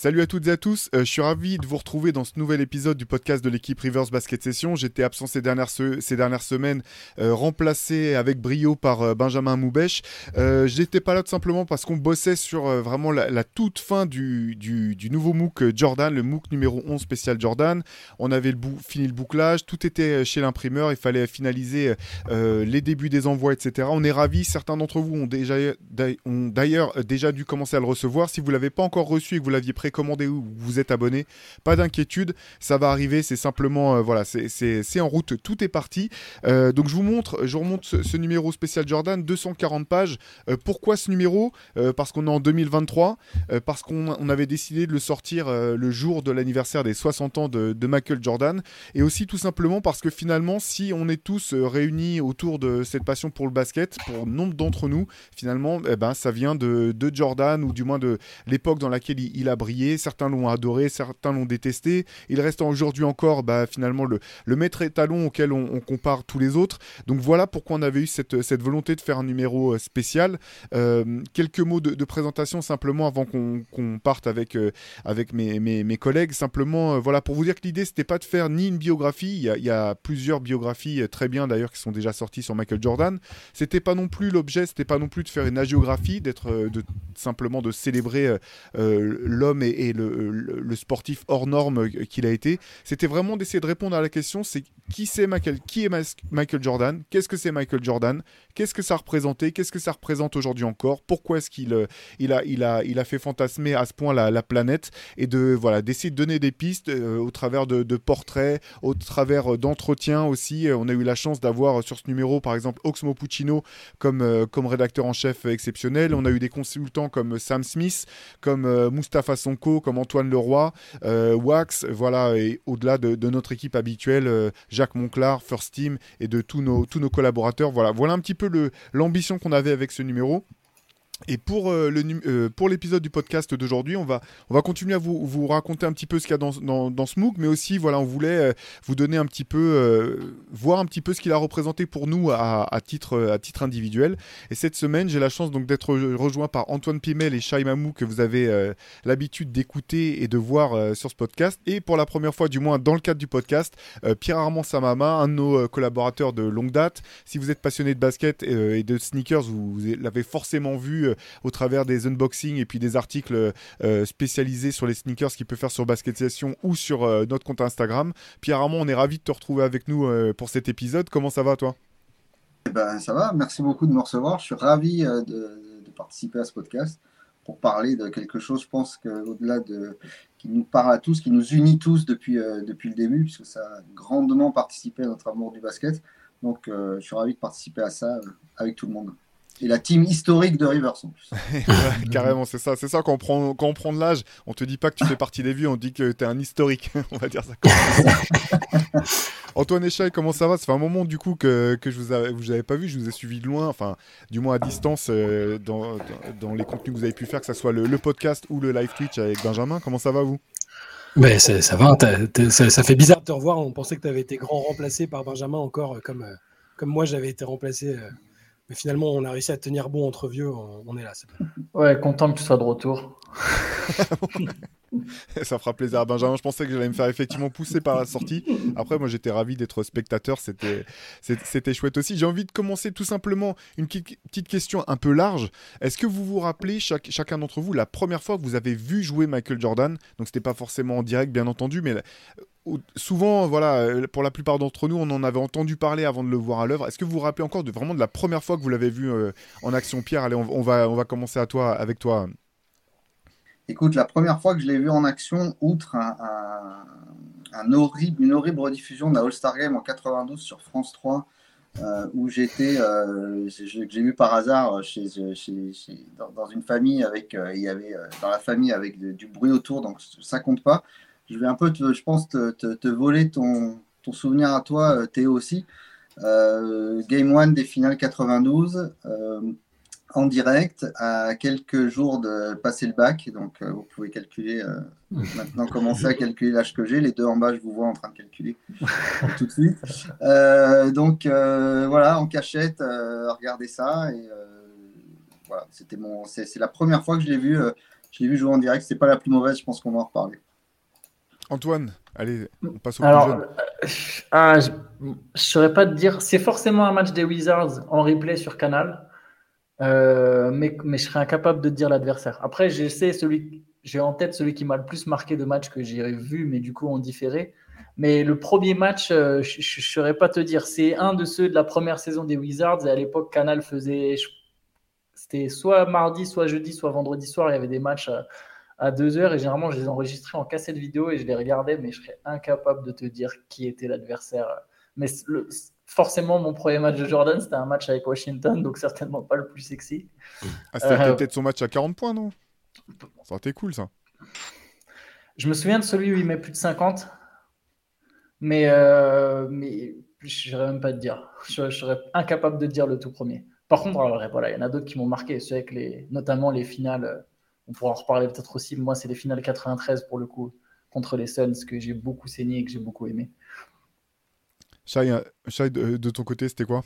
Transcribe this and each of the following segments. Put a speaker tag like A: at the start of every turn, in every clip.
A: Salut à toutes et à tous, euh, je suis ravi de vous retrouver dans ce nouvel épisode du podcast de l'équipe Rivers Basket Session. J'étais absent ces dernières, ces dernières semaines, euh, remplacé avec brio par euh, Benjamin Moubèche. J'étais pas là tout simplement parce qu'on bossait sur vraiment la, toute fin du, du, nouveau MOOC Jordan, le MOOC numéro 11 spécial Jordan. On avait fini le bouclage, tout était chez l'imprimeur, il fallait finaliser les débuts des envois, etc. On est ravis, certains d'entre vous ont déjà d'ail- ont d'ailleurs euh, déjà dû commencer à le recevoir. Si vous l'avez pas encore reçu et que vous l'aviez précommandé ou vous êtes abonné, pas d'inquiétude, ça va arriver. C'est simplement euh, voilà, c'est- en route, tout est parti. Euh, donc je vous montre, je remonte ce, numéro spécial Jordan, 240 pages. Euh, pourquoi ce numéro? Parce qu'on est en 2023, euh, parce qu'on on avait décidé de le sortir le jour de l'anniversaire des 60 ans de, Michael Jordan, et aussi tout simplement parce que finalement, si on est tous réunis autour de cette passion pour le basket, pour nombre d'entre nous, finalement, eh ben, ça vient de, de Jordan, ou du moins de l'époque dans laquelle il, il a brillé. Certains l'ont adoré, certains l'ont détesté. Il reste aujourd'hui encore bah, finalement le, maître étalon auquel on, compare tous les autres. Donc voilà pourquoi on avait eu cette, volonté de faire un numéro euh, spécial. Euh, quelques mots de, présentation simplement avant qu'on parte avec, euh, mes, collègues. Simplement, voilà, pour vous dire que l'idée, c'était pas de faire ni une biographie. Il y a, plusieurs biographies très bien d'ailleurs qui sont déjà sorties sur Michael Jordan. C'était pas non plus l'objet, c'était pas non plus de faire une hagiographie, d'être simplement de célébrer l'homme et, et le, le- sportif hors norme euh, qu'il a été. C'était vraiment d'essayer de répondre à la question c'est qui c'est Michael, qui est Michael Jordan, qu'est-ce que c'est Michael Jordan, qu'est-ce que ça représentait, qu'est-ce que ça représente aujourd'hui encore, pourquoi est-ce qu'il euh, il a, il a, il a fait fantasmer à ce point la, la planète et de voilà d'essayer de donner des pistes euh, au travers de, portraits, au travers euh, d'entretiens aussi. Euh, on a eu la chance d'avoir euh, sur ce numéro par exemple Oxmo Puccino comme, euh, comme rédacteur en chef exceptionnel. On a eu des consultants comme Sam Smith, comme euh, Mustapha Comme Antoine Leroy, euh, Wax, voilà, et au-delà de, notre équipe habituelle, euh, Jacques Monclar, First Team et de tous nos, tous nos collaborateurs. Voilà, un petit peu l'ambition qu'on avait avec ce numéro. Et pour, euh, le euh, pour l'épisode du podcast d'aujourd'hui, on va, on va continuer à vous, vous raconter un petit peu ce qu'il y a dans, dans, ce MOOC, mais aussi, voilà, on voulait euh, vous donner un petit peu, voir un petit peu ce qu'il a représenté pour nous à, à titre, à titre individuel. Et cette semaine, j'ai la chance donc d'être re- rejoint par Antoine Pimel et Shai Mamou, que vous avez l'habitude d'écouter et de voir sur ce podcast. Et pour la première fois, du moins dans le cadre du podcast, euh, Pierre-Armand Samama, un de nos collaborateurs de longue date. Si vous êtes passionné de basket et de sneakers, vous l'avez forcément vu euh, au travers des unboxings et puis des articles euh, spécialisés sur les sneakers qu'il peut faire sur Basket Session ou sur euh, notre compte Instagram. Pierre-Armand, on est ravi de te retrouver avec nous pour cet épisode. Comment ça va, toi?
B: Eh ben, ça va, merci beaucoup de me recevoir. Je suis ravi de, participer à ce podcast pour parler de quelque chose, je pense qu'au-delà de qui nous parle à tous, qui nous unit tous depuis, depuis le début, puisque ça a grandement participé à notre amour du basket. Donc, je suis ravi de participer à ça avec tout le monde. Et la team historique de Rivers en plus.
A: Ouais, Carrément, c'est ça. C'est ça, quand on, prend, quand on prend de l'âge, on te dit pas que tu fais partie des vieux, on dit que tu es un historique. on va dire ça comme ça. Antoine Echaille, comment ça va? Ça fait un moment du coup que, que je vous avais, vous avais pas vu, je vous ai suivi de loin, enfin du moins à distance euh, dans, dans, dans les contenus que vous avez pu faire, que ce soit le, le podcast ou le live Twitch avec Benjamin. Comment ça va vous?
C: Ben, ça, va, ça fait bizarre de te revoir. On pensait que tu avais été grand remplacé par Benjamin encore, euh, comme, euh, comme moi j'avais été remplacé. Mais finalement, on a réussi à tenir bon entre vieux. On, on est là. c'est bon.
D: Ouais, content que tu sois de retour.
A: Ça fera plaisir à Benjamin. Je pensais que j'allais me faire effectivement pousser par la sortie. Après, moi, j'étais ravi d'être spectateur. C'était, chouette aussi. J'ai envie de commencer tout simplement une petite question un peu large. Est-ce que vous vous rappelez, chaque- chacun d'entre vous, la première fois que vous avez vu jouer Michael Jordan? Donc, c'était pas forcément en direct, bien entendu, mais souvent, voilà, euh, pour la plupart d'entre nous, on en avait entendu parler avant de le voir à l'œuvre. Est-ce que vous vous rappelez encore de vraiment de la première fois que vous l'avez vu euh, en action, Pierre? Allez, on, va, on va commencer à toi, avec toi.
B: Écoute, la première fois que je l'ai vu en action, outre une horrible rediffusion la All-Star Game en 92 sur France 3, euh, où j'étais, euh, j'ai vu par hasard chez, chez- chez- dans, une famille avec, il y avait dans la famille avec du bruit autour, donc ça compte pas. Je vais un peu, te- je pense, te, te- te voler ton, ton souvenir à toi, Théo aussi. Game 1 des finales 92 en direct à quelques jours de passer le bac. Donc, vous pouvez calculer, maintenant commencer à calculer l'âge que j'ai. Les deux en bas, je vous vois en train de calculer tout de suite. donc, voilà, en cachette, regardez ça. Et voilà, c'était mon, c'est la première fois que je l'ai vu, euh, je l'ai vu jouer en direct. C'est pas la plus mauvaise, je pense qu'on va en reparler.
A: Antoine, allez, on passe au
D: Alors, plus jeune. Euh, je ne saurais pas te dire. C'est forcément un match des Wizards en replay sur Canal, euh, mais, mais je serais incapable de te dire l'adversaire. Après, j'ai celui, j'ai en tête celui qui m'a le plus marqué de match que j'ai vu, mais du coup en différé. Mais le premier match, je ne saurais pas te dire. C'est un de ceux de la première saison des Wizards. Et à l'époque, Canal faisait, c'était soit mardi, soit jeudi, soit vendredi soir. Il y avait des matchs à, 2 heures et généralement, je les enregistrais en cassette vidéo et je les regardais, mais je serais incapable de te dire qui était l'adversaire. Mais forcément, mon premier match de Jordan, c'était un match avec Washington, donc certainement pas le plus sexy.
A: Ah, c'était euh, peut-être son match à 40 points, non? Ça aurait été cool, ça.
D: Je me souviens de celui où il met plus de 50, mais, euh, mais je ne même pas te dire. je, serais incapable de dire le tout premier. Par contre, voilà, il y en a d'autres qui m'ont marqué, ceux avec les, notamment les finales. Euh, on pourra en reparler peut-être aussi. Moi, c'est les finales 93 pour le coup contre les Suns que j'ai beaucoup saigné et que j'ai beaucoup aimé.
A: Shai, de, ton côté, c'était quoi?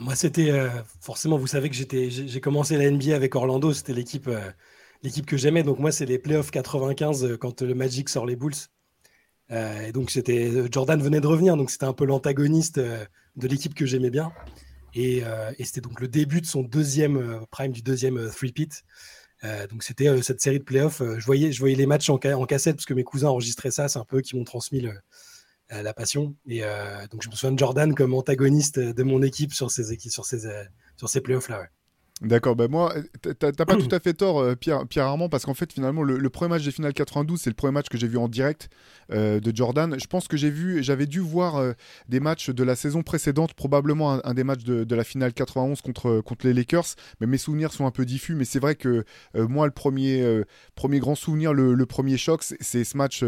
C: Moi, c'était euh, forcément, vous savez que j'ai commencé la NBA avec Orlando, c'était l'équipe euh, l'équipe que j'aimais. Donc moi, c'est les playoffs 95 quand le Magic sort les Bulls. et donc c'était Jordan venait de revenir, donc c'était un peu l'antagoniste de l'équipe que j'aimais bien. Euh, et, c'était donc le début de son deuxième euh, prime, du deuxième euh, donc c'était cette série de playoffs. je, voyais, je voyais les matchs en, cassette parce que mes cousins enregistraient ça. C'est un peu qui m'ont transmis la passion. Et donc je me souviens de Jordan comme antagoniste de mon équipe sur ces, sur ces, sur ces playoffs-là.
A: D'accord, ben moi, t'as pas tout à fait tort, euh, Pierre, Armand, parce qu'en fait, finalement, le, premier match des finales 92, c'est le premier match que j'ai vu en direct euh, de Jordan. Je pense que j'ai vu, j'avais dû voir euh, des matchs de la saison précédente, probablement un, des matchs de, la finale 91 contre, contre les Lakers, mais mes souvenirs sont un peu diffus. Mais c'est vrai que moi, le premier, premier grand souvenir, le, premier choc, c'est ce match,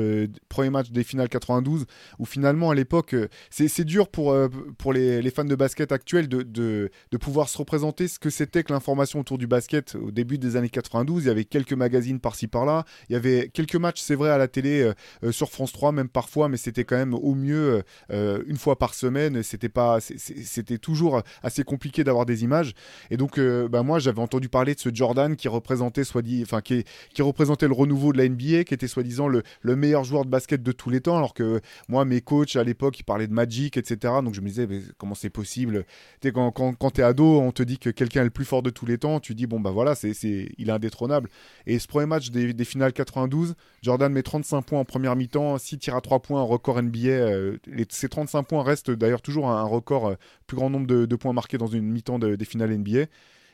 A: premier match des finales 92, où finalement, à l'époque, c'est dur pour, pour les, les, fans de basket actuels de, de, de pouvoir se représenter ce que c'était que l'information autour du basket au début des années 92. Il y avait quelques magazines par-ci par-là. Il y avait quelques matchs, c'est vrai, à la télé, euh, euh, sur France 3 même parfois, mais c'était quand même au mieux euh, une fois par semaine. C'était pas, c'était toujours assez compliqué d'avoir des images. Et donc, bah, moi, j'avais entendu parler de ce Jordan qui représentait, soit dit, enfin, qui, qui, représentait le renouveau de la NBA, qui était soi-disant le, le, meilleur joueur de basket de tous les temps, alors que moi, mes coachs à l'époque, ils parlaient de Magic, etc. Donc je me disais, mais comment c'est possible? Quand, quand, quand tu es ado, on te dit que quelqu'un est le plus fort de tous les temps, tu dis, bon, bah voilà, c'est, il est indétrônable. Et ce premier match des, finales 92, Jordan met 35 points en première mi-temps, 6 tirs à 3 points, record NBA. Euh, ces 35 points restent d'ailleurs toujours un, record, euh, plus grand nombre de, points marqués dans une mi-temps des finales NBA.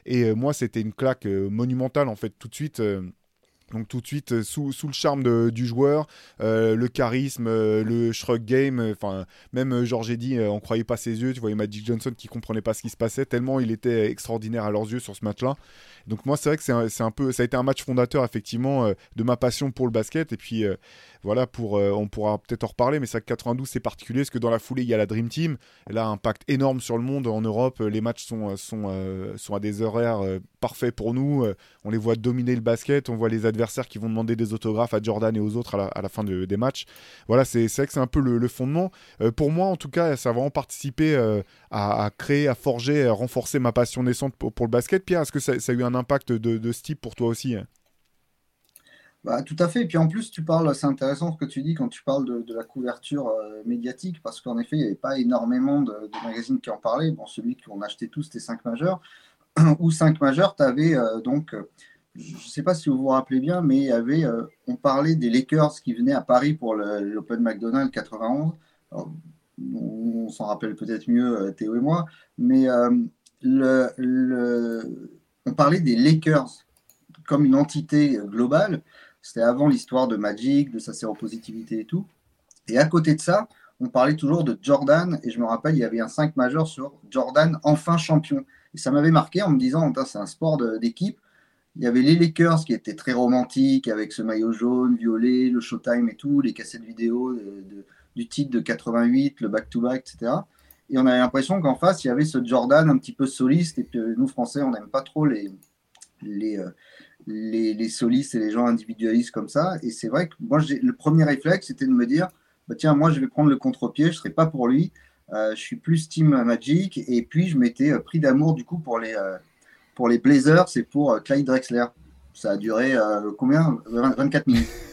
A: Et euh, moi, c'était une claque monumentale, en fait, tout de suite. Donc tout de suite, euh, sous, sous le charme du joueur, euh, le charisme, euh, le shrug game, enfin même Georges dit, on croyait pas ses yeux, tu voyais Magic Johnson qui comprenait pas ce qui se passait, tellement il était extraordinaire à leurs yeux sur ce match-là. Donc moi c'est vrai que c'est un, peu, ça a été un match fondateur effectivement de ma passion pour le basket et puis voilà, pour, on pourra peut-être en reparler, mais ça 92 c'est particulier parce que dans la foulée il y a la Dream Team. Elle a un impact énorme sur le monde en Europe. Les matchs sont, sont, sont à des horaires parfaits pour nous. on les voit dominer le basket. On voit les adversaires qui vont demander des autographes à Jordan et aux autres à la, fin des matchs. Voilà, c'est vrai que c'est un peu le, fondement. pour moi, en tout cas, ça a vraiment participé à, créer, à forger, à renforcer ma passion naissante pour, le basket. Pierre, est-ce que ça, a eu un impact de, ce type pour toi aussi hein?
B: Bah, tout à fait. Et puis en plus, tu parles, c'est intéressant ce que tu dis quand tu parles de, la couverture euh, médiatique, parce qu'en effet, il n'y avait pas énormément de, magazines qui en parlaient. Bon, celui qu'on achetait tous, c'était 5 majeurs. Ou 5 majeurs, tu avais euh, donc, euh, je ne sais pas si vous vous rappelez bien, mais avait, on parlait des Lakers qui venaient à Paris pour l'Open McDonald's 91. on, s'en rappelle peut-être mieux, Théo et moi, mais le, on parlait des Lakers comme une entité globale. C'était avant l'histoire de Magic, de sa séropositivité et tout. Et à côté de ça, on parlait toujours de Jordan. Et je me rappelle, il y avait un 5 majeur sur Jordan, enfin champion. Et ça m'avait marqué en me disant, c'est un sport d'équipe. Il y avait les Lakers qui étaient très romantiques avec ce maillot jaune, violet, le Showtime et tout, les cassettes vidéo du titre de 88, le back-to-back, etc. Et on avait l'impression qu'en face, il y avait ce Jordan un petit peu soliste. Et que nous, Français, on n'aime pas trop les, les, euh, les, les, solistes et les gens individualistes comme ça. Et c'est vrai que moi, le premier réflexe, c'était de me dire bah, tiens, moi, je vais prendre le contre-pied, je ne serai pas pour lui. Euh, je suis plus Team Magic. Et puis, je m'étais pris d'amour, du coup, pour les, pour les Blazers et pour Clyde Drexler. Ça a duré combien? 24 minutes.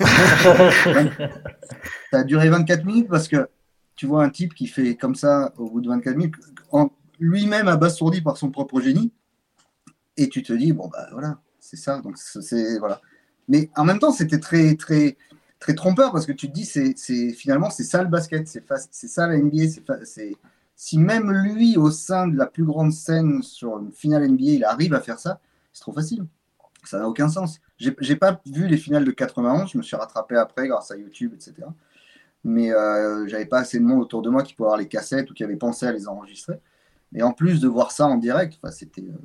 B: ça a duré 24 minutes parce que tu vois un type qui fait comme ça au bout de 24 minutes, lui-même abasourdi par son propre génie, et tu te dis, bon, bah voilà, c'est ça. Donc, c'est, voilà. Mais en même temps, c'était très, très, très trompeur parce que tu te dis, c'est, finalement, c'est ça le basket, c'est, c'est ça la NBA. C'est, si même lui, au sein de la plus grande scène sur une finale NBA, il arrive à faire ça, c'est trop facile. Ça n'a aucun sens. J'ai, pas vu les finales de 91, je me suis rattrapé après grâce à YouTube, etc mais euh, j'avais pas assez de monde autour de moi qui pouvait avoir les cassettes ou qui avait pensé à les enregistrer. Et en plus de voir ça en direct, c'était, euh,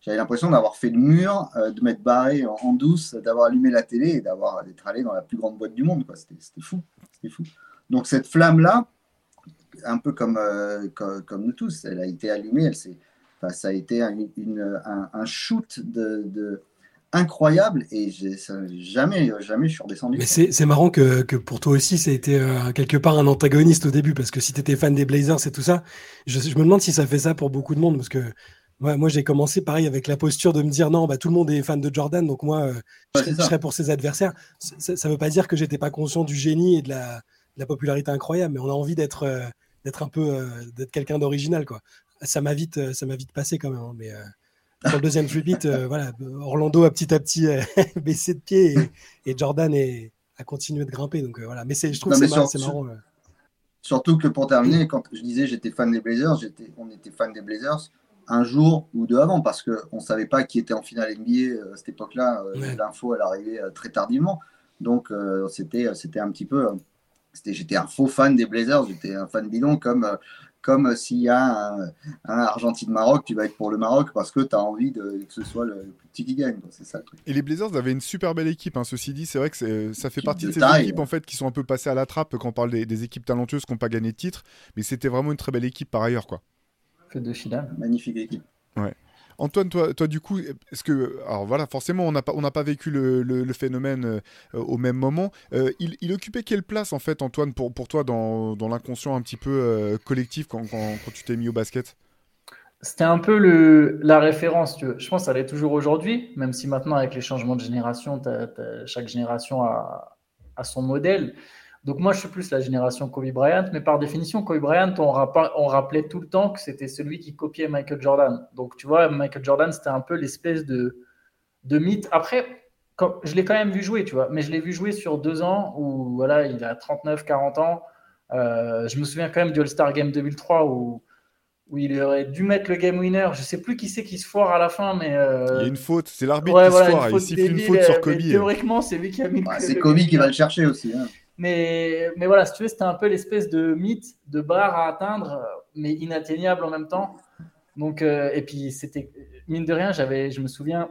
B: j'avais l'impression d'avoir fait le mur, euh, de m'être barré en, douce, d'avoir allumé la télé et d'avoir d'être allé dans la plus grande boîte du monde. C'était, fou, c'était fou. Donc cette flamme là, un peu comme, euh, comme, nous tous, elle a été allumée, elle s'est, ça a été un, une, un, un shoot de, de incroyable et jamais, jamais je suis redescendu.
C: Mais c'est marrant que, que, pour toi aussi, ça a été euh, quelque part un antagoniste au début, parce que si tu étais fan des Blazers et tout ça, je, me demande si ça fait ça pour beaucoup de monde, parce que moi j'ai commencé pareil avec la posture de me dire non, bah, tout le monde est fan de Jordan, donc moi, euh, je, serais, pour ses adversaires. Ça ne veut pas dire que j'étais pas conscient du génie et de la, de la popularité incroyable, mais on a envie d'être euh, d'être un peu d'être quelqu'un d'original, quoi. Ça m'a vite, ça m'a vite passé quand même, hein, mais pour le deuxième tribute, euh, voilà, Orlando a petit à petit euh, baissé de pied et, Jordan est, a continué de grimper. Donc euh, voilà, mais je trouve que c'est marrant.
B: Surtout que pour terminer, quand je disais j'étais fan des Blazers, on était fan des Blazers un jour ou deux avant parce qu'on ne savait pas qui était en finale NBA à cette époque-là. L'info, elle arrivait très tardivement. Donc c'était un petit peu. J'étais un faux fan des Blazers, j'étais un fan bidon comme comme s'il y a un, Argentine-Maroc, tu vas être pour le Maroc parce que tu as envie de, que ce soit le, petit qui gagne. C'est ça le truc.
A: Et les Blazers avaient une super belle équipe. Hein. Ceci dit, c'est vrai que ça fait partie de, ces équipes en fait qui sont un peu passées à la trappe quand on parle des, équipes talentueuses qui n'ont pas gagné de titre. Mais c'était vraiment une très belle équipe par ailleurs. Quoi.
D: Fait de finale.
B: Magnifique équipe.
A: Ouais. Antoine, toi, toi du coup, est-ce que, alors voilà, forcément, on n'a pas, on pas vécu le, phénomène euh, au même moment. Euh, il, occupait quelle place en fait, Antoine, pour, pour toi dans, dans l'inconscient un petit peu euh, collectif quand, quand, tu t'es mis au basket?
D: C'était un peu le, la référence. Tu Je pense ça l'est toujours aujourd'hui, même si maintenant avec les changements de génération, chaque génération a, a son modèle. Donc moi, je suis plus la génération Kobe Bryant, mais par définition, Kobe Bryant, on, rappelait tout le temps que c'était celui qui copiait Michael Jordan. Donc tu vois, Michael Jordan, c'était un peu l'espèce de, de mythe. Après, je l'ai quand même vu jouer, tu vois, mais je l'ai vu jouer sur deux ans où voilà, il a 39, 40 ans. Euh, je me souviens quand même du All-Star Game 2003 où, où il aurait dû mettre le game winner. Je sais plus qui c'est qui se foire à la fin, mais. Euh,
A: il y a une faute, c'est l'arbitre qui se foire. Il siffle une faute sur Kobe.
D: Théoriquement, c'est lui qui a mis.
B: c'est Kobe qui va le chercher aussi. Hein.
D: Mais, mais voilà, si tu veux, c'était un peu l'espèce de mythe, de barre à atteindre, mais inatteignable en même temps. Donc, euh, et puis, c'était, mine de rien, j'avais, je me souviens,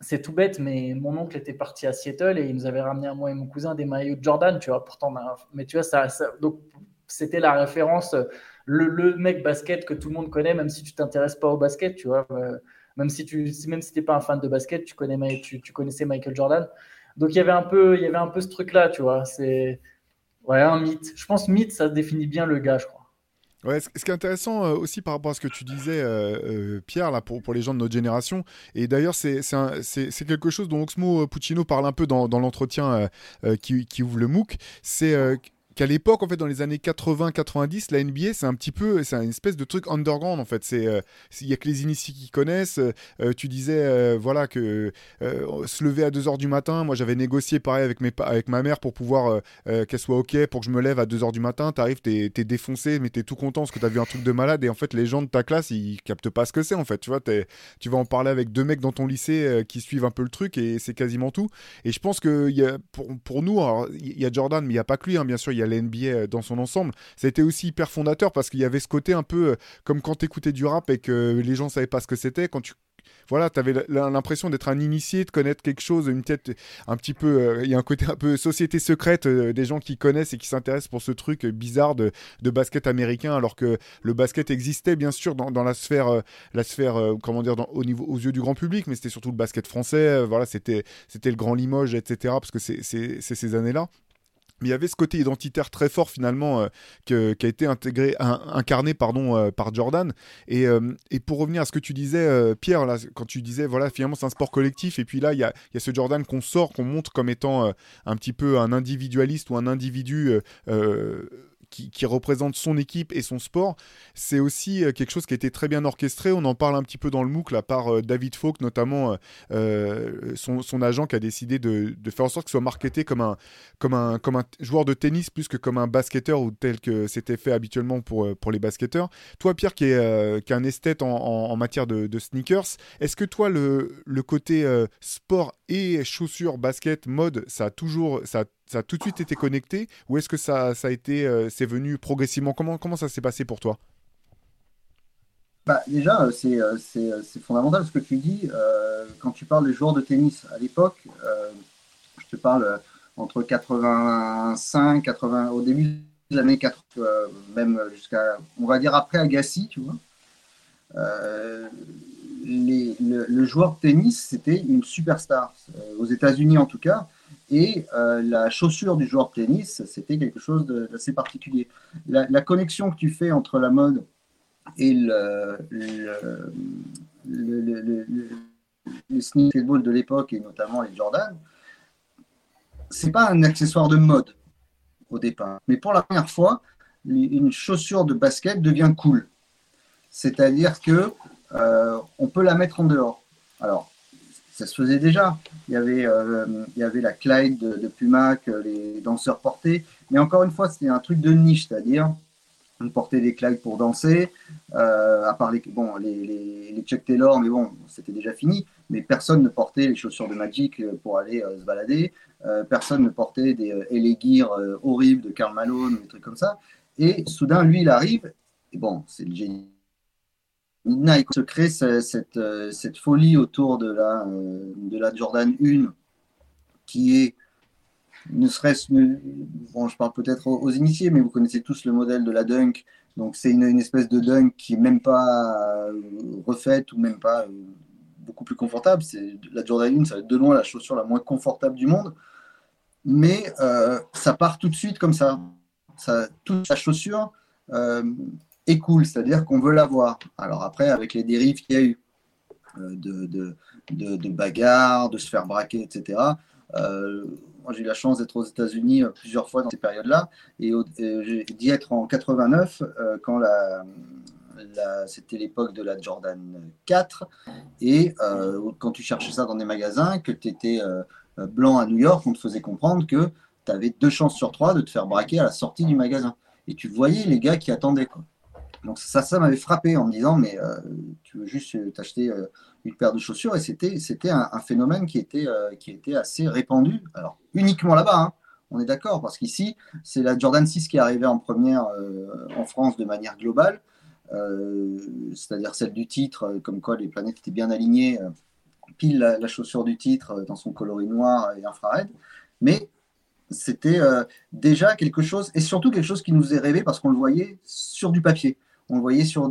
D: c'est tout bête, mais mon oncle était parti à Seattle et il nous avait ramené à moi et mon cousin des maillots de Jordan, tu vois. Pourtant, mais tu vois, ça, donc, c'était la référence, le, le, mec basket que tout le monde connaît, même si tu t'intéresses pas au basket, tu vois. Euh, même si tu même si pas un fan de basket, tu, connais, tu connaissais Michael Jordan. Donc il y avait un peu, il y avait un peu ce truc-là, tu vois. C'est ouais, un mythe. Je pense mythe, ça définit bien le gars, je crois.
A: Ouais, ce qui est intéressant euh, aussi par rapport à ce que tu disais, euh, euh, Pierre, là, pour, pour les gens de notre génération, et d'ailleurs, c'est quelque chose dont Oxmo Puccino parle un peu dans, dans l'entretien qui, qui, ouvre le MOOC, c'est qu'à l'époque, en fait, dans les années 80-90, la NBA, c'est un petit peu, c'est une espèce de truc underground, en fait. C'est, euh, il y a que les initiés qui connaissent. Euh, tu disais, euh, voilà, que se lever à 2h du matin, moi, j'avais négocié pareil avec, mes, avec ma mère pour pouvoir qu'elle soit OK, pour que je me lève à 2h du matin. T'arrives, t'es, es défoncé, mais t'es tout content parce que t'as vu un truc de malade. Et en fait, les gens de ta classe, ils captent pas ce que c'est, en fait. Tu vois, tu vas en parler avec deux mecs dans ton lycée qui suivent un peu le truc et c'est quasiment tout. Et je pense que pour, pour nous, il y a Jordan, mais il n'y a pas que lui, hein, bien sûr, il y a l'NBA euh, dans son ensemble. Ça a été aussi hyper fondateur parce qu'il y avait ce côté un peu euh, comme quand t'écoutais du rap et que les gens savaient pas ce que c'était. Quand tu voilà, tu avais l'impression d'être un initié, de connaître quelque chose, une tête un petit peu. Euh, il y a un côté un peu société secrète, des gens qui connaissent et qui s'intéressent pour ce truc bizarre de, basket américain, alors que le basket existait bien sûr dans, la sphère, la sphère comment dire, au niveau, aux yeux du grand public, mais c'était surtout le basket français. voilà, c'était le grand Limoges, etc. Parce que c'est ces années-là. Mais il y avait ce côté identitaire très fort finalement euh, qui a été intégré, incarné pardon, euh, par Jordan. Et, euh, et, pour revenir à ce que tu disais, Pierre, là, quand tu disais, voilà, finalement c'est un sport collectif, et puis là, il y a, y a, ce Jordan qu'on sort, qu'on montre comme étant un petit peu un individualiste ou un individu qui, représente son équipe et son sport, c'est aussi euh, quelque chose qui a été très bien orchestré. On en parle un petit peu dans le MOOC, là, par euh, David Falk, notamment euh, son, agent qui a décidé de, faire en sorte qu'il soit marketé comme un, joueur de tennis plus que comme un basketteur ou tel que c'était fait habituellement pour, les basketteurs. Toi, Pierre, qui est, un esthète en, matière de, sneakers, est-ce que toi, le, le côté sport et chaussures, basket, mode, ça a toujours, ça ça a tout de suite été connecté ou est-ce que ça, ça a été, euh, c'est venu progressivement? Comment, comment ça s'est passé pour toi?
B: Bah, Déjà, euh, euh, c'est fondamental ce que tu dis. quand tu parles des joueurs de tennis à l'époque, je te parle entre 85, 80, au début des années 80, même jusqu'à, on va dire après Agassi, tu vois. Les, le, le, joueur de tennis, c'était une superstar. aux États-Unis en tout cas, et euh, la chaussure du joueur de tennis, c'était quelque chose d'assez particulier. La, connexion que tu fais entre la mode et le, le, le, sneakers de l'époque, et notamment les Jordan, c'est pas un accessoire de mode au départ. Mais pour la première fois, une chaussure de basket devient cool. C'est-à-dire que euh, on peut la mettre en dehors. Alors, ça se faisait déjà. Il y avait, euh, il y avait la Clyde de, Puma que les danseurs portaient. Mais encore une fois, c'était un truc de niche, c'est-à-dire on portait des Clyde pour danser, euh, à part les, bon, les, les, Chuck Taylor, mais bon, c'était déjà fini. Mais personne ne portait les chaussures de Magic pour aller se balader. personne ne portait des LA Gear horribles de Karl Malone des trucs comme ça. Et soudain, lui, il arrive. Et bon, c'est le génie Nike se crée cette, euh, cette, folie autour de la, euh, de la Jordan 1 qui est, ne serait-ce, bon, je parle peut-être aux, initiés, mais vous connaissez tous le modèle de la Dunk. Donc c'est une, espèce de Dunk qui n'est même pas euh, refaite ou même pas beaucoup plus confortable. C'est la Jordan 1, ça va être de loin la chaussure la moins confortable du monde. Mais ça part tout de suite comme ça. ça toute la chaussure est cool, c'est-à-dire qu'on veut l'avoir. Alors après, avec les dérives qu'il y a eu euh, de, de, de, bagarres, de se faire braquer, etc. Euh, j'ai eu la chance d'être aux États-Unis euh, plusieurs fois dans ces périodes-là, et, d'y être en 89 quand la, c'était l'époque de la Jordan 4, et quand tu cherchais ça dans des magasins, que tu étais blanc à New York, on te faisait comprendre que tu avais deux chances sur trois de te faire braquer à la sortie du magasin. Et tu voyais les gars qui attendaient. Quoi. Donc ça, ça m'avait frappé en me disant, mais euh, tu veux juste euh, t'acheter euh, une paire de chaussures et c'était, c'était un, phénomène qui était, qui était assez répandu. Alors uniquement là-bas, hein, on est d'accord, parce qu'ici, c'est la Jordan 6 qui est arrivée en première en France de manière globale, c'est-à-dire celle du titre, comme quoi les planètes étaient bien alignées, pile la, chaussure du titre dans son coloris noir et infrared. Mais c'était déjà quelque chose, et surtout quelque chose qui nous est rêvé parce qu'on le voyait sur du papier on le voyait sur,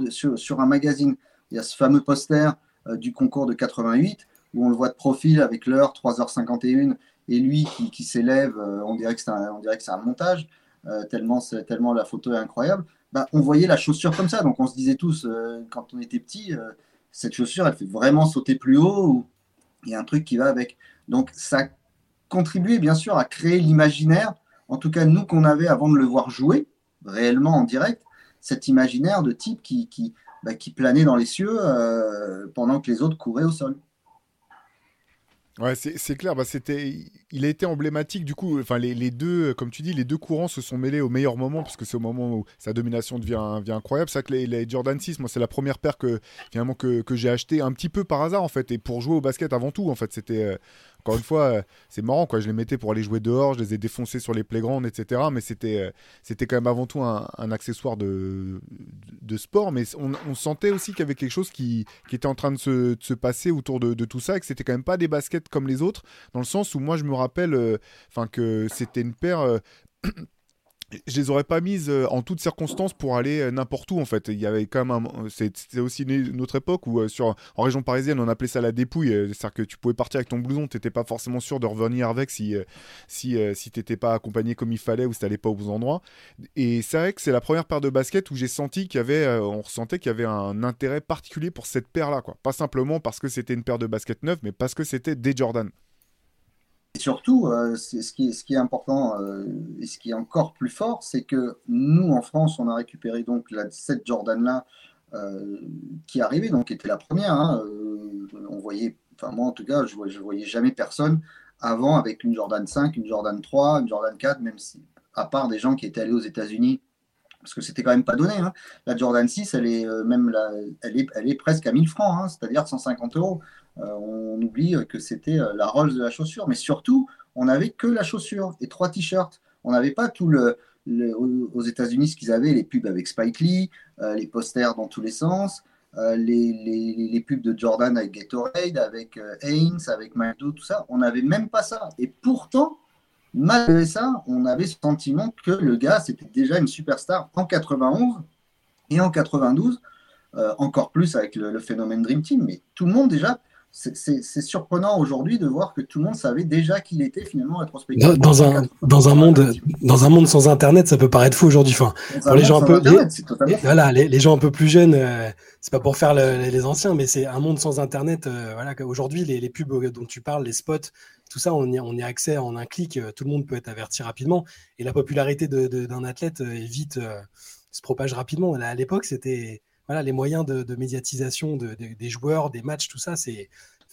B: un magazine. Il y a ce fameux poster euh, du concours de 88 où on le voit de profil avec l'heure 3h51 et lui qui, s'élève, euh, on dirait que c'est un, montage, euh, tellement, tellement la photo est incroyable. Bah, on voyait la chaussure comme ça, donc on se disait tous quand on était petit, cette chaussure elle fait vraiment sauter plus haut, il y a un truc qui va avec. Donc ça contribuait bien sûr à créer l'imaginaire, en tout cas nous qu'on avait avant de le voir jouer réellement en direct, cet imaginaire de type qui, qui, bah, planait dans les cieux euh, pendant que les autres couraient au sol.
A: Ouais, c'est clair. Bah, c'était, il a été emblématique. Du coup, enfin, les, les, deux, comme tu dis, les deux courants se sont mêlés au meilleur moment parce que c'est au moment où sa domination devient, incroyable. C'est que les, les, Jordan 6, moi, c'est la première paire que finalement que, que j'ai acheté un petit peu par hasard en fait et pour jouer au basket avant tout. En fait, c'était euh, encore une fois, euh, c'est marrant quoi. Je les mettais pour aller jouer dehors, je les ai défoncés sur les playgrounds, etc. Mais c'était, euh, c'était quand même avant tout un, accessoire de, sport, mais on, sentait aussi qu'il y avait quelque chose qui, était en train de se, se passer autour de, tout ça, et que c'était quand même pas des baskets comme les autres, dans le sens où moi je me rappelle, enfin que c'était une paire je les aurais pas mises euh, en toutes circonstances pour aller euh, n'importe où en fait. Il y avait quand même c'était aussi une autre époque où euh, sur en région parisienne on appelait ça la dépouille, c'est-à-dire que tu pouvais partir avec ton blouson, t'étais pas forcément sûr de revenir avec si si si t'étais pas accompagné comme il fallait ou si t'allais pas aux bons endroits. Et c'est vrai que c'est la première paire de baskets où j'ai senti qu'il y avait, on ressentait qu'il y avait un intérêt particulier pour cette paire là quoi. Pas simplement parce que c'était une paire de baskets neuves, mais parce que c'était des Jordan.
B: Et surtout, euh, ce, qui est, important euh, et ce qui est encore plus fort, c'est que nous, en France, on a récupéré donc cette Jordan-là euh, qui arrivait, donc qui était la première. Hein, on voyait, enfin moi en tout cas, je ne voyais jamais personne avant avec une Jordan 5, une Jordan 3, une Jordan 4, même si, à part des gens qui étaient allés aux États-Unis parce que c'était quand même pas donné. Hein. La Jordan 6, elle est même elle est, elle est presque à 1000 francs, hein, c'est-à-dire 150 euros. Euh, on oublie que c'était euh, la Rolls de la chaussure, mais surtout, on n'avait que la chaussure et trois t-shirts. On n'avait pas tout le, aux États-Unis ce qu'ils avaient, les pubs avec Spike Lee, euh, les posters dans tous les sens, les, pubs de Jordan avec Gatorade, avec Haynes, avec McDo, tout ça. On n'avait même pas ça. Et pourtant, malgré ça, on avait ce sentiment que le gars, c'était déjà une superstar en 91 et en 92, encore plus avec le, phénomène Dream Team. Mais tout le monde déjà c'est surprenant aujourd'hui de voir que tout le monde savait déjà qu'il était finalement rétrospectivement.
C: Dans, un, dans, un monde, dans un monde sans Internet, ça peut paraître fou aujourd'hui. Enfin, pour les gens un peu, les, voilà, les, gens un peu plus jeunes, euh, c'est pas pour faire les anciens, mais c'est un monde sans Internet. Euh, voilà, aujourd'hui, les, pubs dont tu parles, les spots, tout ça, on y, on y a accès en un clic. Euh, tout le monde peut être averti rapidement. Et la popularité d'un athlète est vite se propage rapidement. à l'époque, c'était voilà, les moyens de, médiatisation des joueurs, des matchs, tout ça, c'est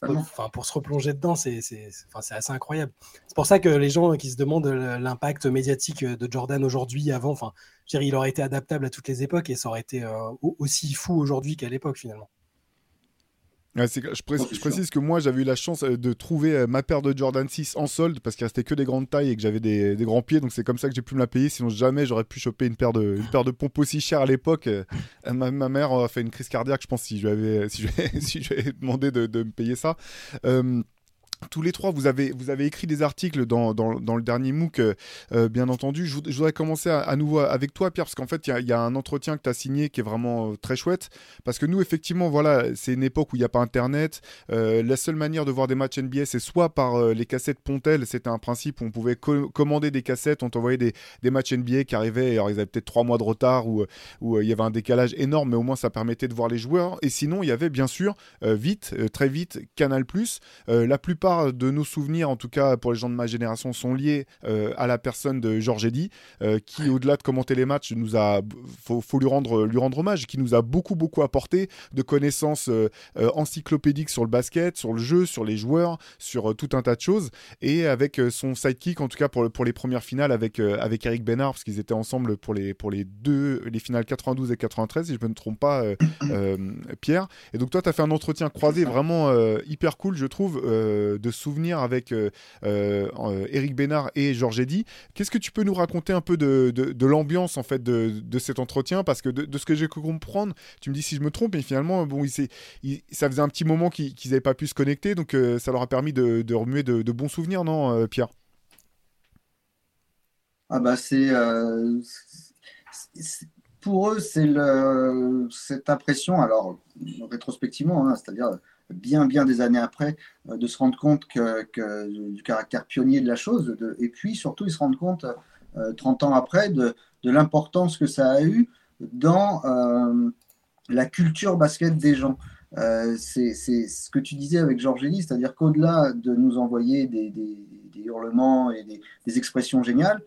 C: Enfin, pour se replonger dedans, c'est assez incroyable. C'est pour ça que les gens qui se demandent l'impact médiatique de Jordan aujourd'hui, avant, enfin, il aurait été adaptable à toutes les époques et ça aurait été euh, aussi fou aujourd'hui qu'à l'époque finalement
A: je, précise, que moi j'avais eu la chance euh, de trouver euh, ma paire de Jordan 6 en solde parce qu'il restait que des grandes tailles et que j'avais des, grands pieds. Donc c'est comme ça que j'ai pu me la payer. Sinon jamais j'aurais pu choper une paire de, une paire de pompes aussi chères à l'époque. Euh, ma, mère a fait une crise cardiaque je pense si je lui avais, si si demandé de, de, me payer ça tous les trois, vous avez, vous avez écrit des articles dans, dans, le dernier MOOC, euh, euh, bien entendu. Je, voudrais commencer à, nouveau avec toi, Pierre, parce qu'en fait, il y, y, a un entretien que tu as signé qui est vraiment euh, très chouette. Parce que nous, effectivement, voilà, c'est une époque où il n'y a pas Internet. la seule manière de voir des matchs NBA, c'est soit par les cassettes Pontel. C'était un principe où on pouvait commander des cassettes, on t'envoyait des, des, matchs NBA qui arrivaient. Alors, ils avaient peut-être trois mois de retard ou où il y avait un décalage énorme, mais au moins, ça permettait de voir les joueurs. Et sinon, il y avait bien sûr, vite, très vite, Canal. la plupart de nos souvenirs, en tout cas pour les gens de ma génération, sont liés euh, à la personne de Georges Eddy, euh, qui, au-delà de commenter les matchs, nous a, faut, lui rendre, lui rendre hommage, qui nous a beaucoup, beaucoup apporté de connaissances euh, encyclopédiques sur le basket, sur le jeu, sur les joueurs, sur tout un tas de choses. Et avec son sidekick, en tout cas pour, pour les premières finales, avec, avec Eric Bénard, parce qu'ils étaient ensemble pour les, pour les deux, les finales 92 et 93, si je ne me trompe pas, Pierre. Et donc, toi, tu as fait un entretien croisé vraiment hyper cool, je trouve, de souvenirs avec euh, euh, euh, Eric Bénard et Georges Eddy. Qu'est-ce que tu peux nous raconter un peu de, l'ambiance en fait de, cet entretien? Parce que de, ce que j'ai pu comprendre, tu me dis si je me trompe, mais finalement, bon, il, ça faisait un petit moment qu'ils n'avaient pas pu se connecter, donc ça leur a permis de, remuer de, bons souvenirs, non, Pierre?
B: Ah bah c'est pour eux, c'est cette impression, alors rétrospectivement, hein, c'est-à-dire bien, bien des années après, euh, de se rendre compte que, du caractère pionnier de la chose. et puis, surtout, ils se rendent compte, 30 euh, ans après, de, l'importance que ça a eu dans euh, la culture basket des gens. c'est ce que tu disais avec Georges Elie, c'est-à-dire qu'au-delà de nous envoyer des, hurlements et des, expressions géniales,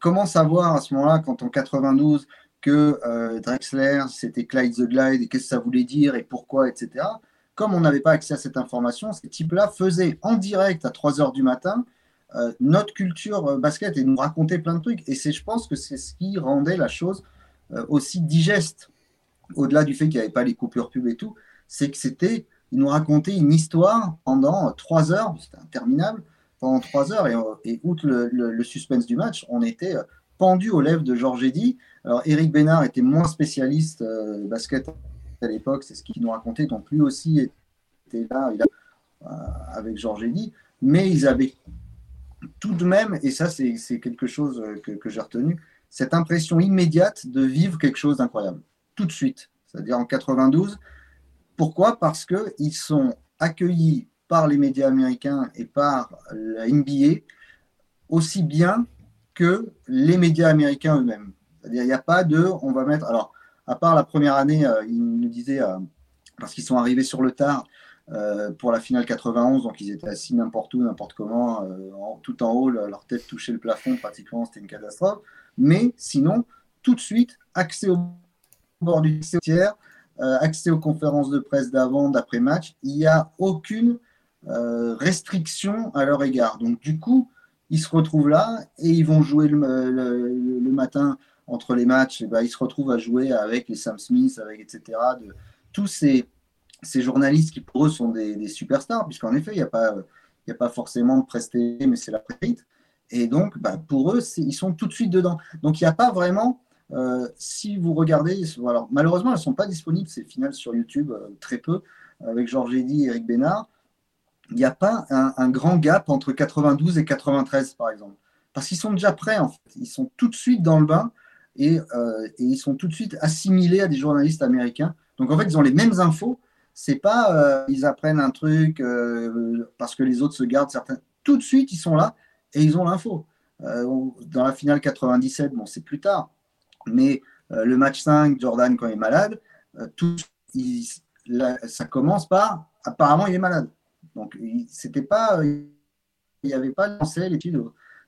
B: comment savoir à ce moment-là, quand en 92, que euh, Drexler, c'était Clyde the Glide, et qu'est-ce que ça voulait dire, et pourquoi, etc. Comme on n'avait pas accès à cette information, ces types-là faisaient en direct à 3 heures du matin euh, notre culture euh, basket et nous racontaient plein de trucs. Et je pense que c'est ce qui rendait la chose aussi digeste, au-delà du fait qu'il n'y avait pas les coupures pub et tout, c'est que c'était, ils nous racontaient une histoire pendant 3 heures, c'était interminable, pendant 3 heures, et, outre le, suspense du match, on était pendu aux lèvres de Georges Eddy. Alors, Eric Bénard était moins spécialiste euh, basket à l'époque, c'est ce qu'il nous racontait. Donc, lui aussi était là euh, avec Georges Eddy. Mais ils avaient tout de même, et ça, c'est quelque chose que, que j'ai retenu, cette impression immédiate de vivre quelque chose d'incroyable, tout de suite. C'est-à-dire en 92. Pourquoi? Parce qu'ils sont accueillis par les médias américains et par la NBA aussi bien les médias américains eux-mêmes. C'est-à-dire, il n'y a pas de, on va mettre, alors, à part la première année, euh, ils nous disaient, euh, parce qu'ils sont arrivés sur le tard euh, pour la finale 91, donc ils étaient assis n'importe où, n'importe comment, tout en haut, leur tête touchait le plafond, pratiquement, c'était une catastrophe. Mais sinon, tout de suite, accès au bord du tiers, accès aux conférences de presse d'avant, d'après-match, il n'y a aucune restriction à leur égard. Donc, du coup, ils se retrouvent là et ils vont jouer le, matin entre les matchs. Et ben, ils se retrouvent à jouer avec les Sam Smith, avec etc. Tous ces, journalistes qui pour eux sont des, superstars, puisqu'en effet, il n'y a, pas, a pas forcément de presté, mais c'est la prête. Et donc, bah, pour eux, ils sont tout de suite dedans. Donc, il n'y a pas vraiment. Euh, si vous regardez, alors, malheureusement, elles ne sont pas disponibles, ces finales sur YouTube, euh, très peu, avec Georges Eddy et Eric Bénard il n'y a pas un, grand gap entre 92 et 93, par exemple. Parce qu'ils sont déjà prêts, en fait. Ils sont tout de suite dans le bain et, euh, ils sont tout de suite assimilés à des journalistes américains. Donc, en fait, ils ont les mêmes infos. C'est pas euh, ils apprennent un truc euh, parce que les autres se gardent certains. Tout de suite, ils sont là et ils ont l'info. dans la finale 97, bon, c'est plus tard. Mais le match 5, Jordan, quand il est malade, tout, ça commence par apparemment, il est malade. Donc, c'était pas, il n'y avait pas lancé l'étude.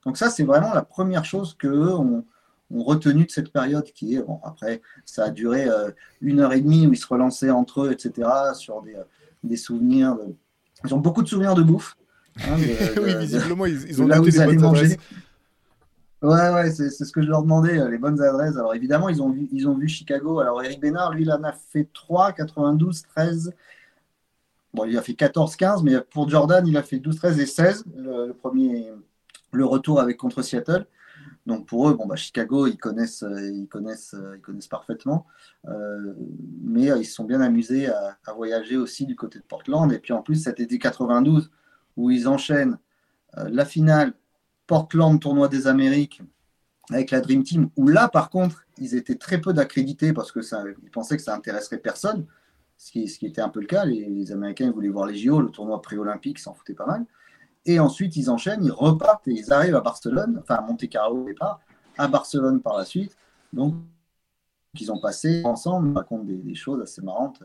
B: Donc ça, c'est vraiment la première chose que ont, retenu de cette période qui est, bon, après, ça a duré euh, une heure et demie où ils se relançaient entre eux, etc., sur des, des souvenirs. Ils ont beaucoup de souvenirs de bouffe.
A: Hein, oui, visiblement, ils, ont là où ils allaient
B: manger. Ouais, ouais, c'est ce que je leur demandais, euh, les bonnes adresses. Alors évidemment, ils ont vu, ils ont vu Chicago. Alors Eric Bénard, lui, il en a fait 3, 92, 13, Bon, il a fait 14-15, mais pour Jordan, il a fait 12-13 et 16, le, premier, le retour avec contre Seattle. Donc pour eux, bon, bah, Chicago, ils connaissent, ils connaissent, ils connaissent parfaitement. Euh, mais ils se sont bien amusés à, voyager aussi du côté de Portland. Et puis en plus, cet été 92, où ils enchaînent euh, la finale Portland, tournoi des Amériques, avec la Dream Team, où là, par contre, ils étaient très peu d'accrédités parce que ça, ils pensaient que ça intéresserait personne ce qui, était un peu le cas. Les, Américains voulaient voir les JO, le tournoi pré-olympique, s'en foutaient pas mal. Et ensuite, ils enchaînent, ils repartent et ils arrivent à Barcelone, enfin à Monte Carlo au départ, à Barcelone par la suite. Donc, ils ont passé ensemble, racontent des, choses assez marrantes.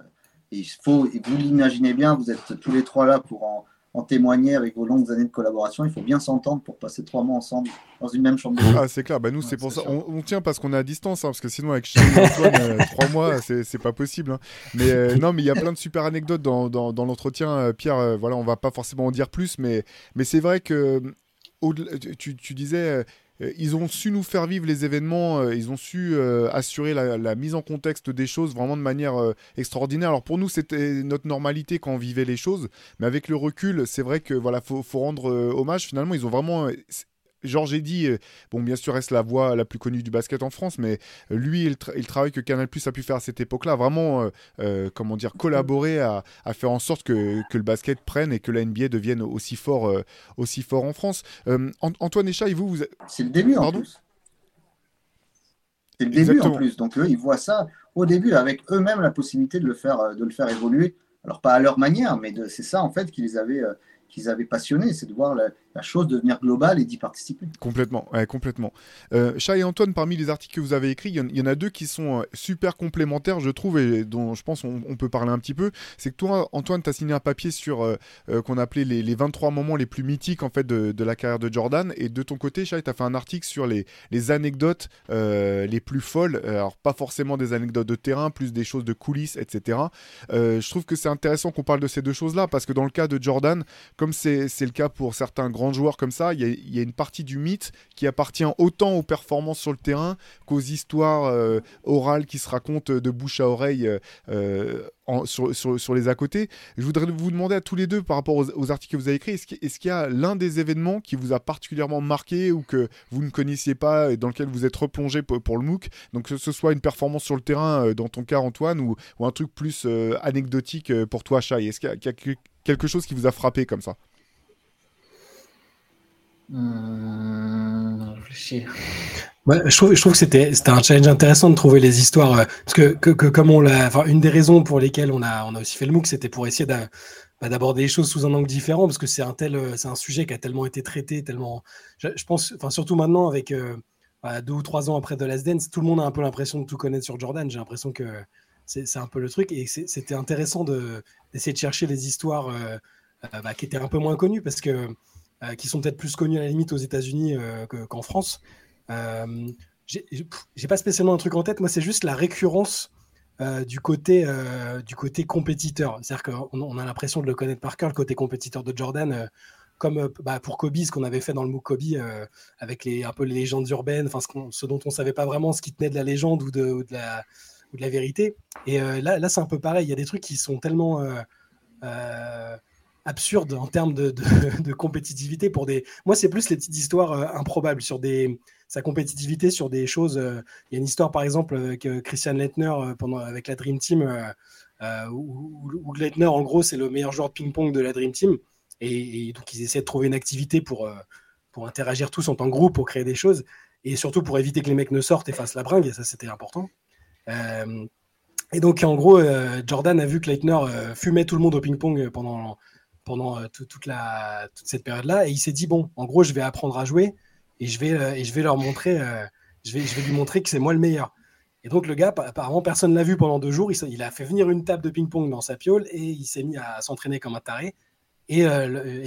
B: Faut, et vous l'imaginez bien, vous êtes tous les trois là pour en, en témoigner avec vos longues années de collaboration. Il faut bien s'entendre pour passer trois mois ensemble dans une même chambre.
A: Ah, c'est clair. Bah, nous, c'est pour ça. On, tient parce qu'on est à distance, hein, parce que sinon, avec Antoine, euh, trois mois, c'est pas possible. Hein. Mais euh, non, mais il y a plein de super anecdotes dans, dans, dans l'entretien, euh, Pierre. voilà, on va pas forcément en dire plus, mais, mais c'est vrai que. Tu, tu, disais, euh, ils ont su nous faire vivre les événements, euh, ils ont su euh, assurer la, mise en contexte des choses vraiment de manière extraordinaire. Alors pour nous, c'était notre normalité quand on vivait les choses, mais avec le recul, c'est vrai que voilà, faut rendre hommage. Finalement, ils ont vraiment Georges Eddy, euh, bon, bien sûr, reste la voix la plus connue du basket en France, mais euh, lui, il, le travail que Canal Plus a pu faire à cette époque-là, vraiment, euh, comment dire, collaborer à, faire en sorte que, le basket prenne et que la NBA devienne aussi fort, aussi fort en France. Antoine et vous, vous...
B: C'est le début en plus. C'est le début en plus. Donc eux, ils voient ça au début avec eux-mêmes la possibilité de le faire, de le faire évoluer. Alors pas à leur manière, mais c'est ça en fait qui les avait, qu'ils avaient passionné, c'est de voir la, chose devenir globale et d'y participer.
A: Complètement, complètement. Euh, Chat et Antoine, parmi les articles que vous avez écrits, il y, en a deux qui sont euh, super complémentaires, je trouve, et dont je pense on, peut parler un petit peu. C'est que toi, Antoine, tu as signé un papier sur euh, euh, qu'on appelait les, les, 23 moments les plus mythiques en fait de, la carrière de Jordan, et de ton côté, Chat, tu as fait un article sur les, les anecdotes les plus folles, alors pas forcément des anecdotes de terrain, plus des choses de coulisses, etc. je trouve que c'est intéressant qu'on parle de ces deux choses-là, parce que dans le cas de Jordan, comme c'est le cas pour certains grands grands joueurs comme ça, il y, a, une partie du mythe qui appartient autant aux performances sur le terrain qu'aux histoires euh, orales qui se racontent de bouche à oreille euh, sur, les à côté. Je voudrais vous demander à tous les deux, par rapport aux, articles que vous avez écrits, est-ce qu'il y a l'un des événements qui vous a particulièrement marqué ou que vous ne connaissiez pas et dans lequel vous êtes replongé pour, le MOOC? Donc que ce soit une performance sur le terrain, dans ton cas Antoine, ou, un truc plus anecdotique pour toi Chai Est-ce qu'il y, a quelque chose qui vous a frappé comme ça?
D: Hum,
C: je, trouve, je trouve que c'était un challenge intéressant de trouver les histoires. Euh, parce que, que, comme on l'a. Une des raisons pour lesquelles on a, on a aussi fait le MOOC, c'était pour essayer bah, d'aborder les choses sous un angle différent. Parce que c'est un, tel, euh, un sujet qui a tellement été traité, tellement. Je, pense, surtout maintenant, avec euh, bah, deux ou trois ans après The Last Dance, tout le monde a un peu l'impression de tout connaître sur Jordan. J'ai l'impression que c'est un peu le truc. Et c'était intéressant d'essayer de, chercher les histoires bah, qui étaient un peu moins connues. Parce que qui sont peut-être plus connus à la limite aux États-Unis euh, qu'en France. Euh, j'ai pas spécialement un truc en tête, moi c'est juste la récurrence du, côté, du côté compétiteur. C'est-à-dire qu'on on a l'impression de le connaître par cœur, le côté compétiteur de Jordan, comme bah, pour Kobe, ce qu'on avait fait dans le MOOC Kobe, avec les, un peu les légendes urbaines, ce, dont on savait pas vraiment ce qui tenait de la légende ou de, de, la, ou de la, vérité. Et là, là c'est un peu pareil, il y a des trucs qui sont tellement absurde en termes de, compétitivité pour des. Moi, c'est plus les petites histoires euh, improbables sur des sa compétitivité sur des choses. Euh, il y a une histoire, par exemple, avec euh, Christian Leitner pendant avec la Dream Team, où, où, en gros, c'est le meilleur joueur de ping-pong de la Dream Team, et, donc ils essaient de trouver une activité pour pour interagir tous en tant que groupe, pour créer des choses, et surtout pour éviter que les mecs ne sortent et fassent la bringue. Et ça, c'était important. et donc, en gros, Jordan a vu que Leitner fumait tout le monde au ping-pong pendant pendant euh, toute, cette période-là. Et il s'est dit, bon, en gros, je vais apprendre à jouer et je vais, euh, et je vais leur montrer, euh, je, vais, je vais lui montrer que c'est moi le meilleur. Et donc, le gars, apparemment, personne ne l'a vu pendant deux jours. Il, a fait venir une table de ping-pong dans sa piole et il s'est mis à s'entraîner comme un taré. Et,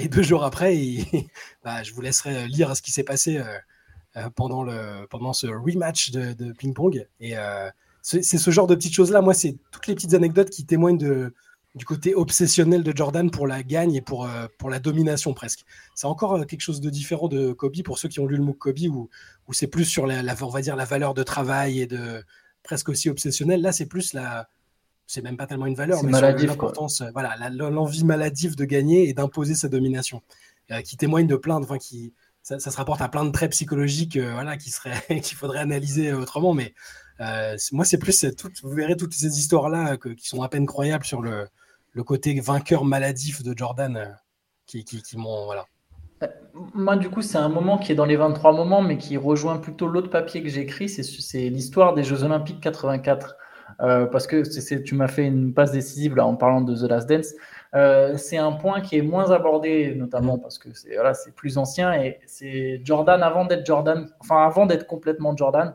C: deux jours après, bah, je vous laisserai lire ce qui s'est passé pendant, le, pendant ce rematch de ping-pong. Et c'est ce genre de petites choses-là. Moi, c'est toutes les petites anecdotes qui témoignent de, du côté obsessionnel de Jordan pour la gagne et pour, euh, pour la domination presque. C'est encore euh, quelque chose de différent de Kobe pour ceux qui ont lu le MOOC Kobe où, où c'est plus sur la, on va dire la valeur de travail et de presque aussi obsessionnel. Là, c'est plus la c'est même pas tellement une valeur, mais l'importance, euh, voilà, l'envie maladive de gagner et d'imposer sa domination, qui témoigne de plein de, enfin, qui, ça, se rapporte à plein de traits psychologiques, voilà, qui serait, qu'il faudrait analyser autrement, mais moi, c'est plus, tout, vous verrez toutes ces histoires-là qui sont à peine croyables sur le, le côté vainqueur maladif de Jordan euh, qui, qui, m'ont. Voilà.
D: Euh, moi, du coup, c'est un moment qui est dans les 23 moments, mais qui rejoint plutôt l'autre papier que j'ai écrit, c'est l'histoire des Jeux Olympiques 84. Euh, parce que tu m'as fait une passe décisive là, en parlant de The Last Dance. c'est un point qui est moins abordé, notamment parce que c'est voilà, plus ancien et c'est Jordan avant d'être Jordan, enfin avant d'être complètement Jordan.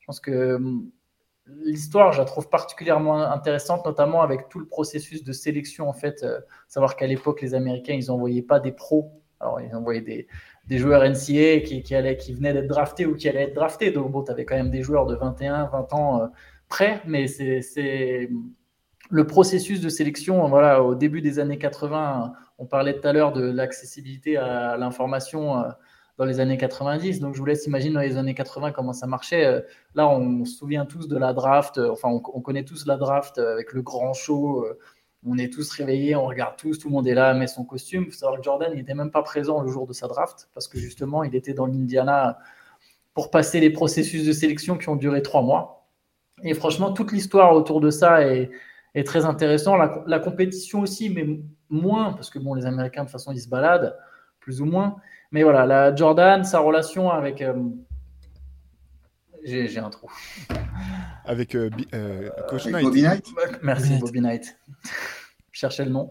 D: Je pense que hum, l'histoire, je la trouve particulièrement intéressante, notamment avec tout le processus de sélection. En fait, euh, savoir qu'à l'époque, les Américains, ils n'envoyaient pas des pros. Alors, ils envoyaient des, joueurs NCA qui, allaient, qui venaient d'être draftés ou qui allaient être draftés. Donc, bon, tu avais quand même des joueurs de 21, 20 ans euh, prêts, mais c'est le processus de sélection. Voilà, au début des années 80, on parlait tout à l'heure de l'accessibilité à l'information. Euh, dans les années 90. Donc je vous laisse imaginer dans les années 80 comment ça marchait. Euh, là, on se souvient tous de la draft, euh, enfin on, connaît tous la draft euh, avec le grand show. On est tous réveillés, on regarde tous, tout le monde est là, met son costume. Il faut savoir que Jordan n'était même pas présent le jour de sa draft parce que justement, il était dans l'Indiana pour passer les processus de sélection qui ont duré trois mois. Et franchement, toute l'histoire autour de ça est, très intéressante. La, compétition aussi, mais moins, parce que bon, les Américains, de toute façon, ils se baladent, plus ou moins. Mais voilà, la Jordan, sa relation avec. Euh, j'ai un trou.
A: Avec euh, euh, Coach Knight.
B: Bobby Knight.
D: Merci, Bobby Knight. Je cherchais le nom.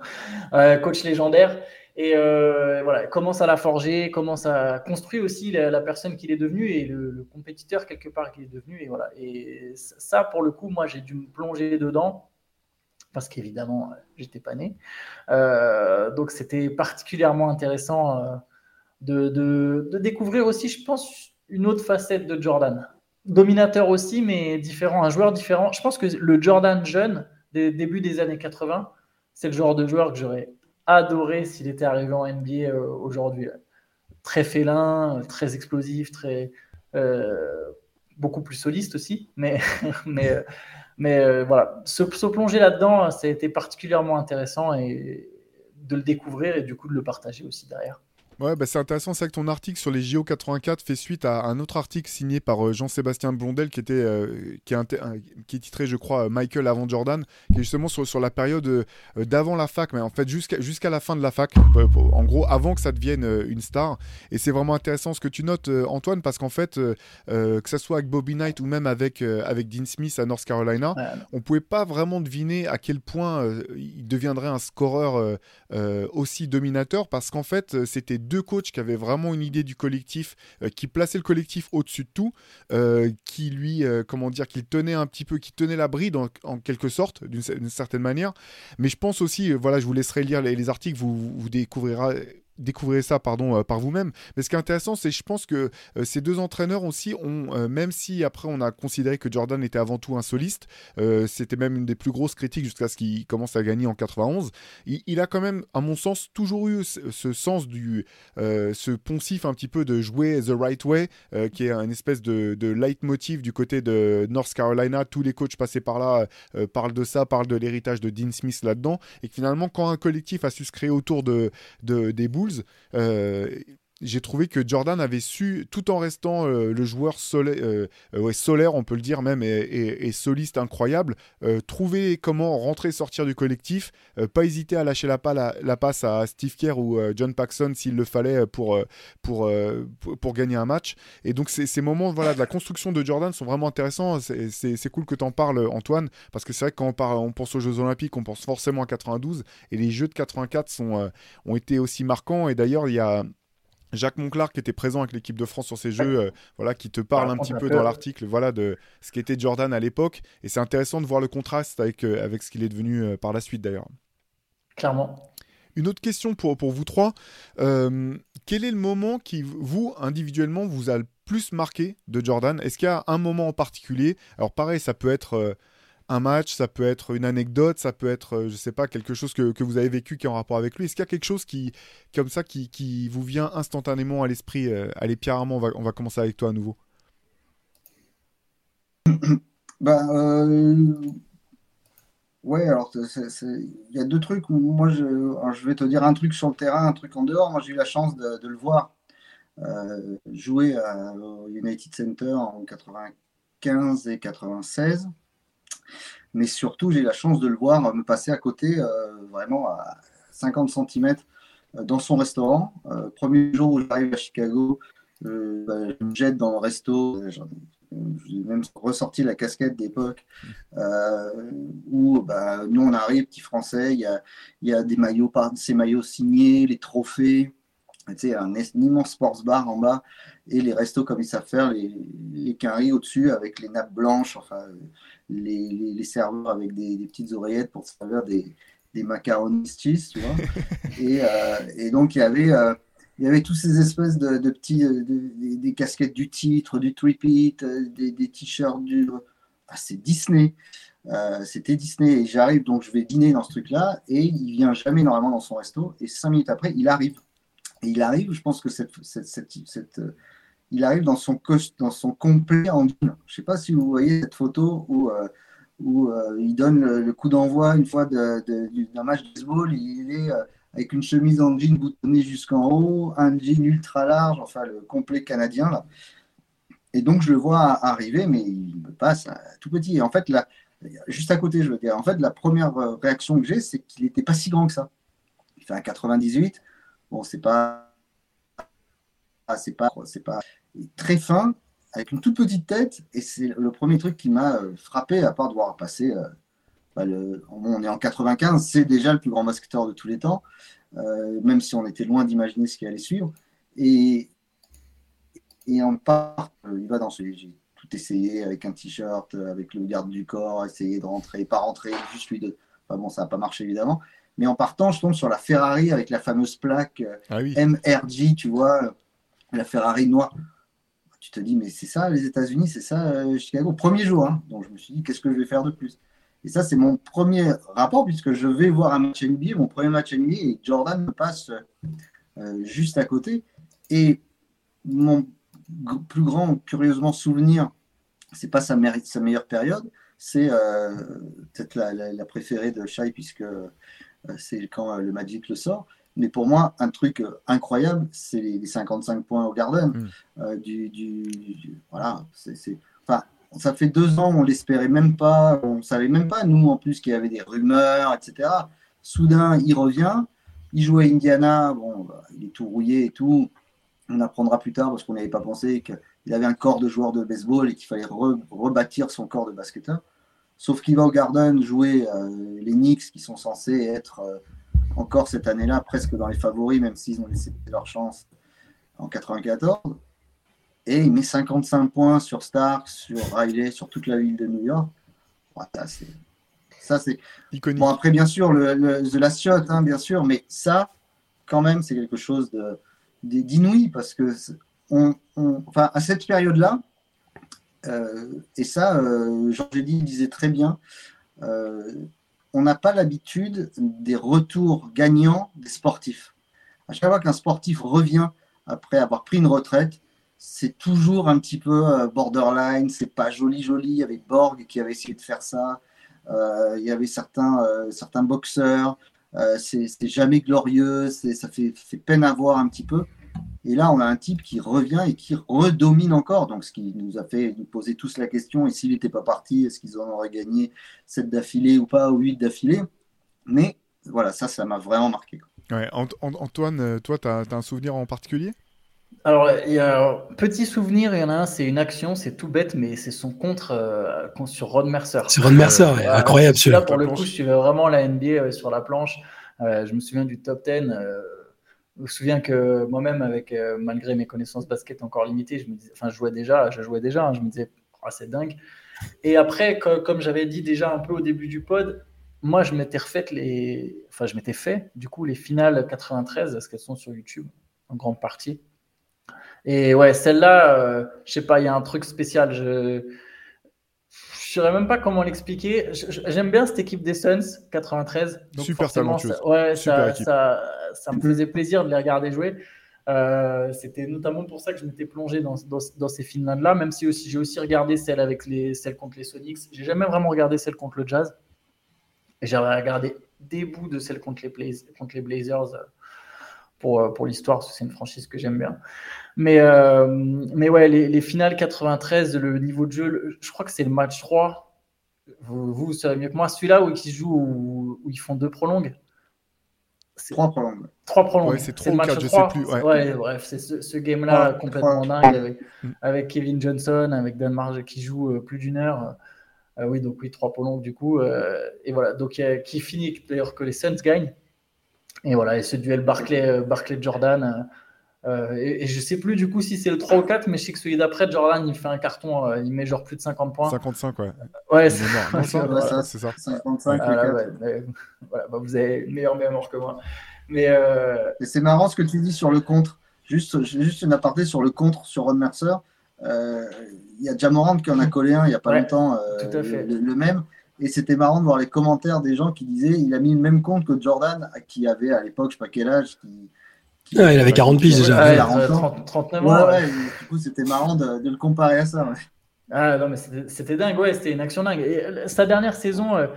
D: coach légendaire. Et voilà, commence à la forger, commence à construire aussi la, personne qu'il est devenu et le, compétiteur quelque part qu'il est devenu. Et voilà. Et ça, pour le coup, moi, j'ai dû me plonger dedans parce qu'évidemment, j'étais pas né. donc, c'était particulièrement intéressant de, découvrir aussi, je pense, une autre facette de Jordan. Dominateur aussi, mais différent, un joueur différent. Je pense que le Jordan jeune, des débuts des années 80, c'est le genre de joueur que j'aurais adoré s'il était arrivé en NBA euh, aujourd'hui. très félin, très explosif, très beaucoup plus soliste aussi. Mais, mais voilà, se, se plonger là-dedans, ça a été particulièrement intéressant et de le découvrir et du coup de le partager aussi derrière.
A: Ouais, bah c'est intéressant, c'est que ton article sur les JO 84 fait suite à un autre article signé par euh, Jean-Sébastien Blondel qui était euh, qui, est qui, est titré, je crois, Michael avant Jordan, qui est justement sur, sur la période euh, d'avant la fac, mais en fait jusqu'à jusqu'à la fin de la fac, en gros avant que ça devienne une star. Et c'est vraiment intéressant ce que tu notes, Antoine, parce qu'en fait, que ça soit avec Bobby Knight ou même avec avec Dean Smith à North Carolina, on pouvait pas vraiment deviner à quel point il deviendrait un scoreur aussi dominateur, parce qu'en fait, c'était deux coachs qui avaient vraiment une idée du collectif, euh, qui plaçaient le collectif au-dessus de tout, euh, qui lui, euh, comment dire, qu'il tenait un petit peu, qui tenait la bride en, quelque sorte, d'une certaine manière. Mais je pense aussi, voilà, je vous laisserai lire les, les articles, vous, vous découvrirez découvrez ça pardon euh, par vous-même. Mais ce qui est intéressant c'est je pense que euh, ces deux entraîneurs aussi ont euh, même si après on a considéré que Jordan était avant tout un soliste c'était même une des plus grosses critiques jusqu'à ce qu'il commence à gagner en 91 il, a quand même à mon sens toujours eu ce, sens du ce poncif un petit peu de jouer the right way qui est une espèce de, de leitmotiv du côté de North Carolina. Tous les coachs passés par là parlent de ça parlent de l'héritage de Dean Smith là-dedans. Et que finalement quand un collectif a su se créer autour de, de des bouts euh, j'ai trouvé que Jordan avait su, tout en restant euh, le joueur euh, solaire, on peut le dire même, et, soliste incroyable, trouver comment rentrer sortir du collectif, pas hésiter à lâcher la, la, passe à Steve Kerr ou John Paxson s'il le fallait pour, pour, pour, gagner un match. Et donc ces, moments voilà, de la construction de Jordan sont vraiment intéressants. C'est cool que tu en parles, Antoine, parce que c'est vrai que quand on, parle, on pense aux Jeux Olympiques, on pense forcément à 92, et les Jeux de 84 sont, ont été aussi marquants. Et d'ailleurs, il y a Jacques Monclar qui était présent avec l'équipe de France sur ces jeux, euh, voilà, qui te parle un petit peu dans l'article, voilà, de ce qu'était Jordan à l'époque. Et c'est intéressant de voir le contraste avec, euh, avec ce qu'il est devenu euh, par la suite d'ailleurs.
D: Clairement.
A: Une autre question pour, pour vous trois. quel est le moment qui, vous, individuellement, vous a le plus marqué de Jordan? Est-ce qu'il y a un moment en particulier? Alors pareil, ça peut être un match, ça peut être une anecdote, ça peut être, euh, je sais pas, quelque chose que, vous avez vécu qui est en rapport avec lui. Est-ce qu'il y a quelque chose qui, comme ça, qui, vous vient instantanément à l'esprit euh, Allez, Pierre Armand, on va, commencer avec toi à nouveau.
B: Ben, euh, ouais, alors il y a deux trucs. moi, je, je vais te dire un truc sur le terrain, un truc en dehors. Moi, j'ai eu la chance de, le voir jouer au United Center en 95 et 96. Mais surtout, j'ai la chance de le voir me passer à côté, euh, vraiment à 50 cm euh, dans son restaurant. Euh, premier jour où j'arrive à Chicago, bah, je me jette dans le resto. J'ai même ressorti la casquette d'époque où bah, nous on arrive, petit français, il y a, y a des maillots, ces maillots signés, les trophées, tu sais, un, immense sports bar en bas et les restos comme ils savent faire, les, les au-dessus avec les nappes blanches, enfin les, serveurs avec des, petites oreillettes pour servir des, des macaronis cheese, tu vois. Euh, et, donc, il y avait, euh, il y avait tous ces espèces de, petits, euh, des, casquettes du titre, du tripit, des, des t-shirts du. c'est Disney. C'était Disney. Et j'arrive, donc je vais dîner dans ce truc-là, et il vient jamais normalement dans son resto. Et cinq minutes après, il arrive. Il arrive, je pense que cette, cette, cette il arrive dans son, dans son complet en. Je ne sais pas si vous voyez cette photo où, euh, où euh, il donne le, coup d'envoi une fois d'un match de baseball. Il est euh, avec une chemise en jean boutonnée jusqu'en haut, un jean ultra large, enfin le complet canadien. Là. Et donc je le vois arriver, mais il me passe tout petit. Et en fait, là, juste à côté, je veux dire, en fait, la première réaction que j'ai, c'est qu'il n'était pas si grand que ça. Il fait un 98. Bon, c'est pas c'est pas, c'est pas, très fin, avec une toute petite tête, et c'est le premier truc qui m'a euh, frappé, à part de voir passer. Euh, bah, on est en 95, c'est déjà le plus grand basketteur de tous les temps, euh, même si on était loin d'imaginer ce qui allait suivre. Et, et en part, il va dans ce. J'ai tout essayé avec un t-shirt, avec le garde du corps, essayer de rentrer, pas rentrer, juste lui de. Enfin bon, ça n'a pas marché évidemment. Mais en partant, je tombe sur la Ferrari avec la fameuse plaque ah MRG, tu vois, la Ferrari noire tu te dis, mais c'est ça les États-Unis, c'est ça euh, Chicago. Premier jour, hein. donc je me suis dit, qu'est-ce que je vais faire de plus? Et ça, c'est mon premier rapport, puisque je vais voir un match NBA, mon premier match NBA, et Jordan me passe euh, juste à côté. et mon plus grand, curieusement, souvenir, c'est pas sa, sa, meilleure période, c'est euh, peut-être la, préférée de Shai, puisque euh, c'est quand le Magic le sort. Mais pour moi, un truc incroyable, c'est les, 55 points au Garden. Mm. du, voilà, c'est, enfin, ça fait deux ans, on l'espérait même pas, on savait même pas, nous en plus, qu'il y avait des rumeurs, etc. Soudain, il revient, il joue à Indiana, bon, bah, il est tout rouillé et tout. On apprendra plus tard parce qu'on n'avait pas pensé qu'il avait un corps de joueur de baseball et qu'il fallait rebâtir son corps de basketteur. Sauf qu'il va au Garden jouer euh, les Knicks qui sont censés être euh, encore cette année-là presque dans les favoris, même s'ils ont laissé leur chance en 94. Et il met 55 points sur Stark, sur Riley, sur toute la ville de New York. ça, c'est. Bon, après, bien sûr, le, The Last Shot, hein, bien sûr, mais ça, quand même, c'est quelque chose d'inouï parce que, on, enfin, à cette période-là, euh, et ça, euh, Georges disait très bien, euh, on n'a pas l'habitude des retours gagnants des sportifs. À chaque fois qu'un sportif revient après avoir pris une retraite, c'est toujours un petit peu euh, borderline, c'est pas joli joli. Avait Borg qui avait essayé de faire ça. Euh, il y avait certains, euh, certains boxeurs. c'est jamais glorieux, ça fait, peine à voir un petit peu. Et là, on a un type qui revient et qui redomine encore. Donc, ce qui nous a fait nous poser tous la question et s'il n'était pas parti, est-ce qu'ils en auraient gagné 7 d'affilée ou pas, ou 8 d'affilée? Mais voilà, ça, ça m'a vraiment marqué.
A: Ouais, Antoine, toi, tu as, as, un souvenir en particulier?
D: Alors, il y a un petit souvenir, il y en a un, c'est une action, c'est tout bête, mais c'est son contre euh, sur Ron Mercer.
C: Sur Ron Mercer, euh, incroyable celui-là.
D: pour le coup, je suivais vraiment la NBA sur la planche. Euh, je me souviens du top 10. Je me souviens que moi-même, avec malgré mes connaissances basket encore limitées, je me disais, enfin, je jouais déjà, je jouais déjà, hein, je me disais, oh, c'est dingue. Et après, comme j'avais dit déjà un peu au début du pod, moi, je m'étais refait les, enfin, je m'étais fait, du coup, les finales 93, parce qu'elles sont sur YouTube en grande partie. Et ouais, celle-là, euh, je sais pas, il y a un truc spécial. Je ne saurais même pas comment l'expliquer. J'aime bien cette équipe des Suns 93.
A: Super talentueuse.
D: Ça, ouais, ça, ça, ça, me faisait plaisir de les regarder jouer. Euh, C'était notamment pour ça que je m'étais plongé dans, dans, dans ces finales-là, même si aussi j'ai aussi regardé celle avec les celle contre les Sonics. J'ai jamais vraiment regardé celle contre le Jazz. Et j'avais regardé des bouts de celle contre les, contre les Blazers euh, pour, euh, pour l'histoire, parce que c'est une franchise que j'aime bien. Mais, euh, mais ouais, les, les, finales 93, le niveau de jeu, je crois que c'est le match 3. Vous, vous, savez mieux que moi. Celui-là où ils jouent, où, où ils font deux prolongues.
B: Trois prolongues.
D: Trois prolongues.
A: Ouais, c'est trois ou quatre, je sais plus. Ouais,
D: ouais bref, c'est ce, ce game-là complètement dingue avec, mm. avec, Kevin Johnson, avec Dan Marge qui joue euh, plus d'une heure. Euh, oui, donc oui, trois prolongues du coup. Euh, et voilà, donc qui finit d'ailleurs que les Suns gagnent. Et voilà, et ce duel Barclay, Barclay Jordan euh, et, je sais plus du coup si c'est le 3 ou 4, mais je sais que celui d'après, Jordan, il fait un carton, euh, il met genre plus de 50 points.
A: 55, ouais.
D: Ouais,
A: c'est ça.
B: 55,
D: voilà, bah, vous avez meilleure mémoire que moi. Mais euh...
B: c'est marrant ce que tu dis sur le contre. Juste, juste une aparté sur le contre sur Ron Mercer. Euh, il y a Jamorand qui en a collé un il n'y a pas longtemps, le, le, même. Et c'était marrant de voir les commentaires des gens qui disaient il a mis le même compte que Jordan, qui avait à l'époque, je sais pas quel âge, qui,
C: ah, il avait 40 piges déjà.
D: 39 ans.
B: du coup, c'était marrant de, le comparer à ça.
D: Ah non, mais c'était dingue, ouais, c'était une action dingue. Et euh, sa dernière saison, euh,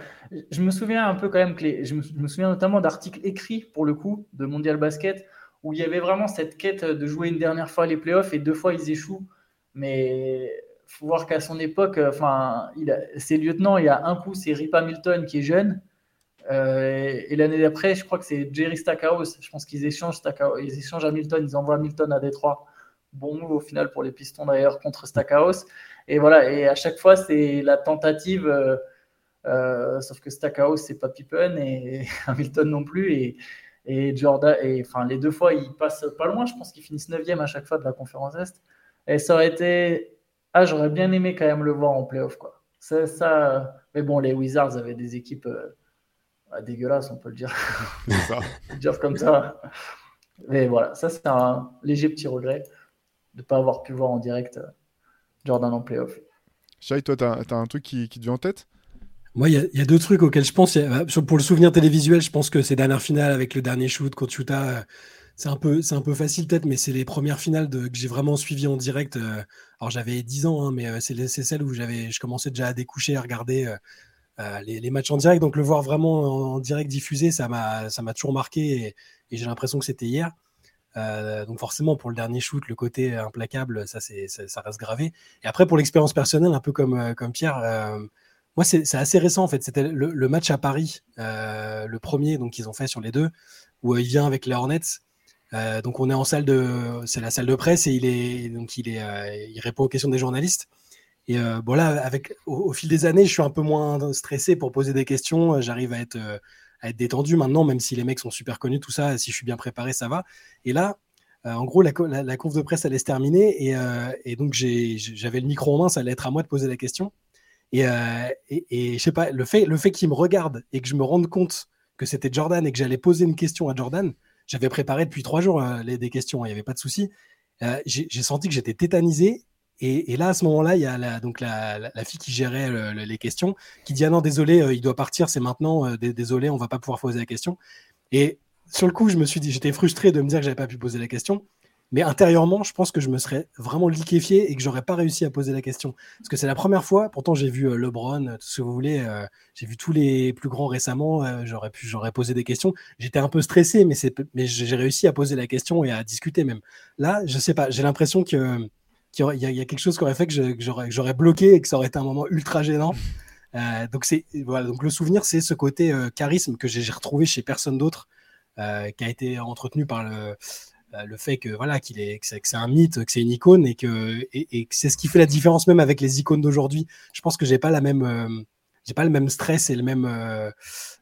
D: je me souviens un peu quand même que les, je, me, souviens notamment d'articles écrits pour le coup de Mondial Basket où il y avait vraiment cette quête de jouer une dernière fois les playoffs et deux fois ils échouent. Mais faut voir qu'à son époque, euh, enfin, ses lieutenants, il y a un coup c'est Rip Hamilton qui est jeune euh, et l'année d'après, je crois que c'est Jerry Stackhouse. Je pense qu'ils échangent, ils échangent Hamilton, ils envoient Hamilton à Détroit. Bon move au final pour les Pistons d'ailleurs contre Stackhouse. Et voilà, et à chaque fois, c'est la tentative. Euh, euh, sauf que Stackhouse, c'est pas Pippen et Hamilton non plus. Et, et Jordan, et enfin, les deux fois, ils passent pas loin. Je pense qu'ils finissent 9 à chaque fois de la conférence Est. Et ça aurait été. Ah, j'aurais bien aimé quand même le voir en playoff, quoi. Ça... Mais bon, les Wizards avaient des équipes ah, dégueulasse, on peut le dire. Ça. dire comme ça. Mais voilà, ça c'est un léger petit regret de ne pas avoir pu voir en direct euh, Jordan en playoff.
A: Shai, toi, tu as, un truc qui, qui te vient en tête?
C: Moi, il y, a deux trucs auxquels je pense. Pour le souvenir télévisuel, je pense que ces dernières finales avec le dernier shoot contre Utah, c'est un peu, c'est un peu facile peut-être, mais c'est les premières finales de, que j'ai vraiment suivies en direct. alors j'avais 10 ans, hein, mais c'est, c'est celle où j'avais, je commençais déjà à découcher, à regarder les, les, matchs en direct. Donc le voir vraiment en, direct diffusé, ça m'a, ça toujours marqué et, j'ai l'impression que c'était hier. donc forcément pour le dernier shoot, le côté implacable, ça, c'est, ça, reste gravé. Et après pour l'expérience personnelle, un peu comme, comme Pierre. Moi, c'est assez récent en fait. C'était le, le, match à Paris, le premier donc qu'ils ont fait sur les deux, où il vient avec les Hornets. Euh, donc on est en salle de, c'est la salle de presse et il est donc il est, euh, il répond aux questions des journalistes. Et euh, bon là, avec au, fil des années, je suis un peu moins stressé pour poser des questions. J'arrive à être être détendu maintenant, même si les mecs sont super connus, tout ça. Si je suis bien préparé, ça va. Et là, en gros, la, la, conf de presse allait se terminer et, et donc j'avais le micro en main, ça allait être à moi de poser la question. Et, et, et je sais pas, le fait, le fait qu'il me regarde et que je me rende compte que c'était Jordan et que j'allais poser une question à Jordan, j'avais préparé depuis trois jours euh, des questions, il n'y avait pas de souci. Euh, j'ai senti que j'étais tétanisé. Et, là, à ce moment-là, il y a la, donc la, fille qui gérait les questions qui dit Ah non, désolé, euh, il doit partir, c'est maintenant, désolé, on va pas pouvoir poser la question. Et sur le coup, je me suis dit, j'étais frustré de me dire que j'avais pas pu poser la question. Mais intérieurement, je pense que je me serais vraiment liquéfié et que j'aurais pas réussi à poser la question. Parce que c'est la première fois, pourtant j'ai vu euh, LeBron, tout ce que vous voulez, euh, j'ai vu tous les plus grands récemment, euh, j'aurais pu j'aurais posé des questions. J'étais un peu stressé, mais, mais j'ai réussi à poser la question et à discuter même. Là, je sais pas, j'ai l'impression que qu'il y, a quelque chose qui aurait fait que j'aurais bloqué et que ça aurait été un moment ultra gênant. donc c'est voilà, donc le souvenir, c'est ce côté charisme que j'ai retrouvé chez personne d'autre, qui a été entretenu par le euh, le fait que voilà qu'il est que c'est un mythe, que c'est une icône et que c'est ce qui fait la différence même avec les icônes d'aujourd'hui. Je pense que j'ai pas la même euh, j'ai pas le même stress et le même euh,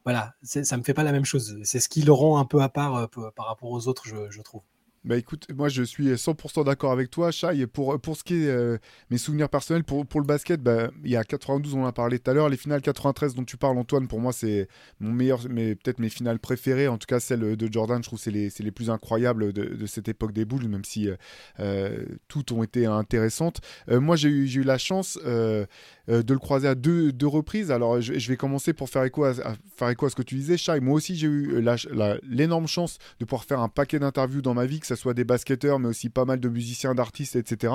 C: voilà ça me fait pas la même chose. C'est ce qui le rend un peu à part par rapport aux autres, je trouve.
A: Bah écoute, moi je suis 100% d'accord avec toi, Chai. Pour, pour ce qui est euh, mes souvenirs personnels, pour, pour le basket, bah, il y a 92, on en a parlé tout à l'heure. Les finales 93 dont tu parles, Antoine, pour moi c'est mon meilleur, mais peut-être mes finales préférées. En tout cas, celle de Jordan, je trouve c'est les, les plus incroyables de, cette époque des boules, même si euh, euh, toutes ont été intéressantes. moi j'ai eu, eu la chance de le croiser à deux, deux reprises. Alors je, vais commencer pour faire écho à, faire écho à ce que tu disais, Chai. Moi aussi j'ai eu l'énorme chance de pouvoir faire un paquet d'interviews dans ma vie, que soit des basketteurs, mais aussi pas mal de musiciens, d'artistes, etc.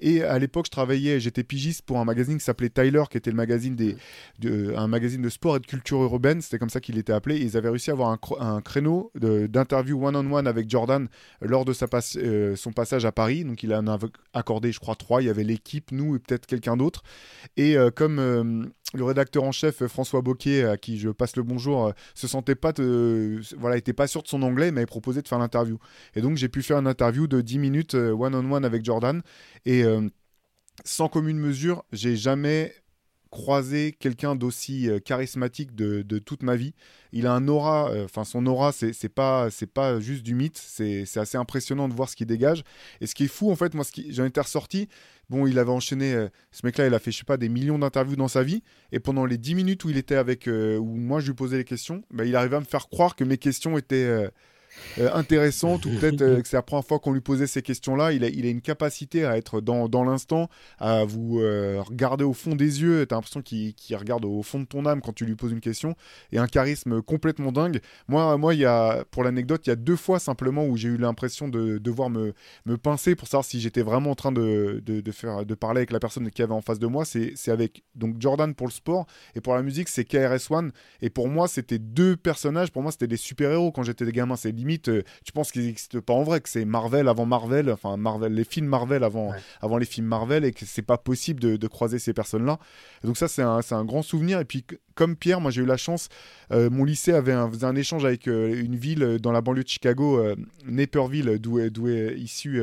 A: Et à l'époque, je travaillais, j'étais pigiste pour un magazine qui s'appelait Tyler, qui était le magazine des, de, un magazine de sport et de culture urbaine. C'était comme ça qu'il était appelé. Ils avaient réussi à avoir un, un créneau d'interview one-on-one avec Jordan lors de sa euh, son passage à Paris. Donc il en a accordé, je crois, trois. Il y avait l'équipe, nous et peut-être quelqu'un d'autre. Et euh, comme euh, le rédacteur en chef François Boquet, à qui je passe le bonjour, se sentait pas, voilà, était pas sûr de son anglais, m'avait proposé de faire l'interview. Et donc j'ai pu faire une interview de 10 minutes one-on-one avec Jordan. Et sans commune mesure, j'ai jamais croisé quelqu'un d'aussi charismatique de, toute ma vie. Il a un aura, enfin son aura, c'est pas c'est pas juste du mythe, c'est assez impressionnant de voir ce qu'il dégage. Et ce qui est fou en fait, moi, j'en étais ressorti. Bon, il avait enchaîné, ce mec-là, il a fait je sais pas des millions d'interviews dans sa vie. Et pendant les 10 minutes où il était avec, où moi je lui posais les questions, bah, il arrivait à me faire croire que mes questions étaient euh, intéressante ou peut-être euh, que c'est la première fois qu'on lui posait ces questions-là. Il a, il a une capacité à être dans, dans l'instant, à vous euh, regarder au fond des yeux. Tu as l'impression qu'il regarde au fond de ton âme quand tu lui poses une question et un charisme complètement dingue. Moi, moi il y a, pour l'anecdote, il y a deux fois simplement où j'ai eu l'impression de devoir me, me pincer pour savoir si j'étais vraiment en train de, de, de, faire, de parler avec la personne qui avait en face de moi. C'est avec donc Jordan pour le sport et pour la musique, c'est KRS-One. Et pour moi, c'était deux personnages. Pour moi, c'était des super-héros quand j'étais des gamins. C'est limite, euh, tu penses qu'ils n'existent pas en vrai, que c'est Marvel avant Marvel, enfin Marvel, les films Marvel avant, avant les films Marvel, et que c'est pas possible de, croiser ces personnes-là. Donc ça, c'est un, un, grand souvenir. Et puis, comme Pierre, moi j'ai eu la chance, euh, mon lycée avait un, faisait un échange avec euh, une ville dans la banlieue de Chicago, Naperville, d'où est, est, issu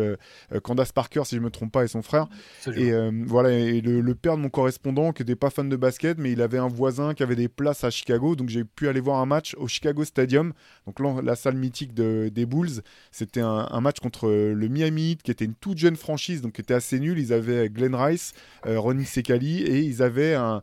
A: Candace Parker, si je me trompe pas, et son frère. Et voilà, et le, père de mon correspondant, qui n'était pas fan de basket, mais il avait un voisin qui avait des places à Chicago, donc j'ai pu aller voir un match au Chicago Stadium, donc la salle mythique des Bulls. C'était un, match contre le Miami Heat, qui était une toute jeune franchise, donc qui était assez nul. Ils avaient Glenn Rice, Ronnie Sekali, et ils avaient un,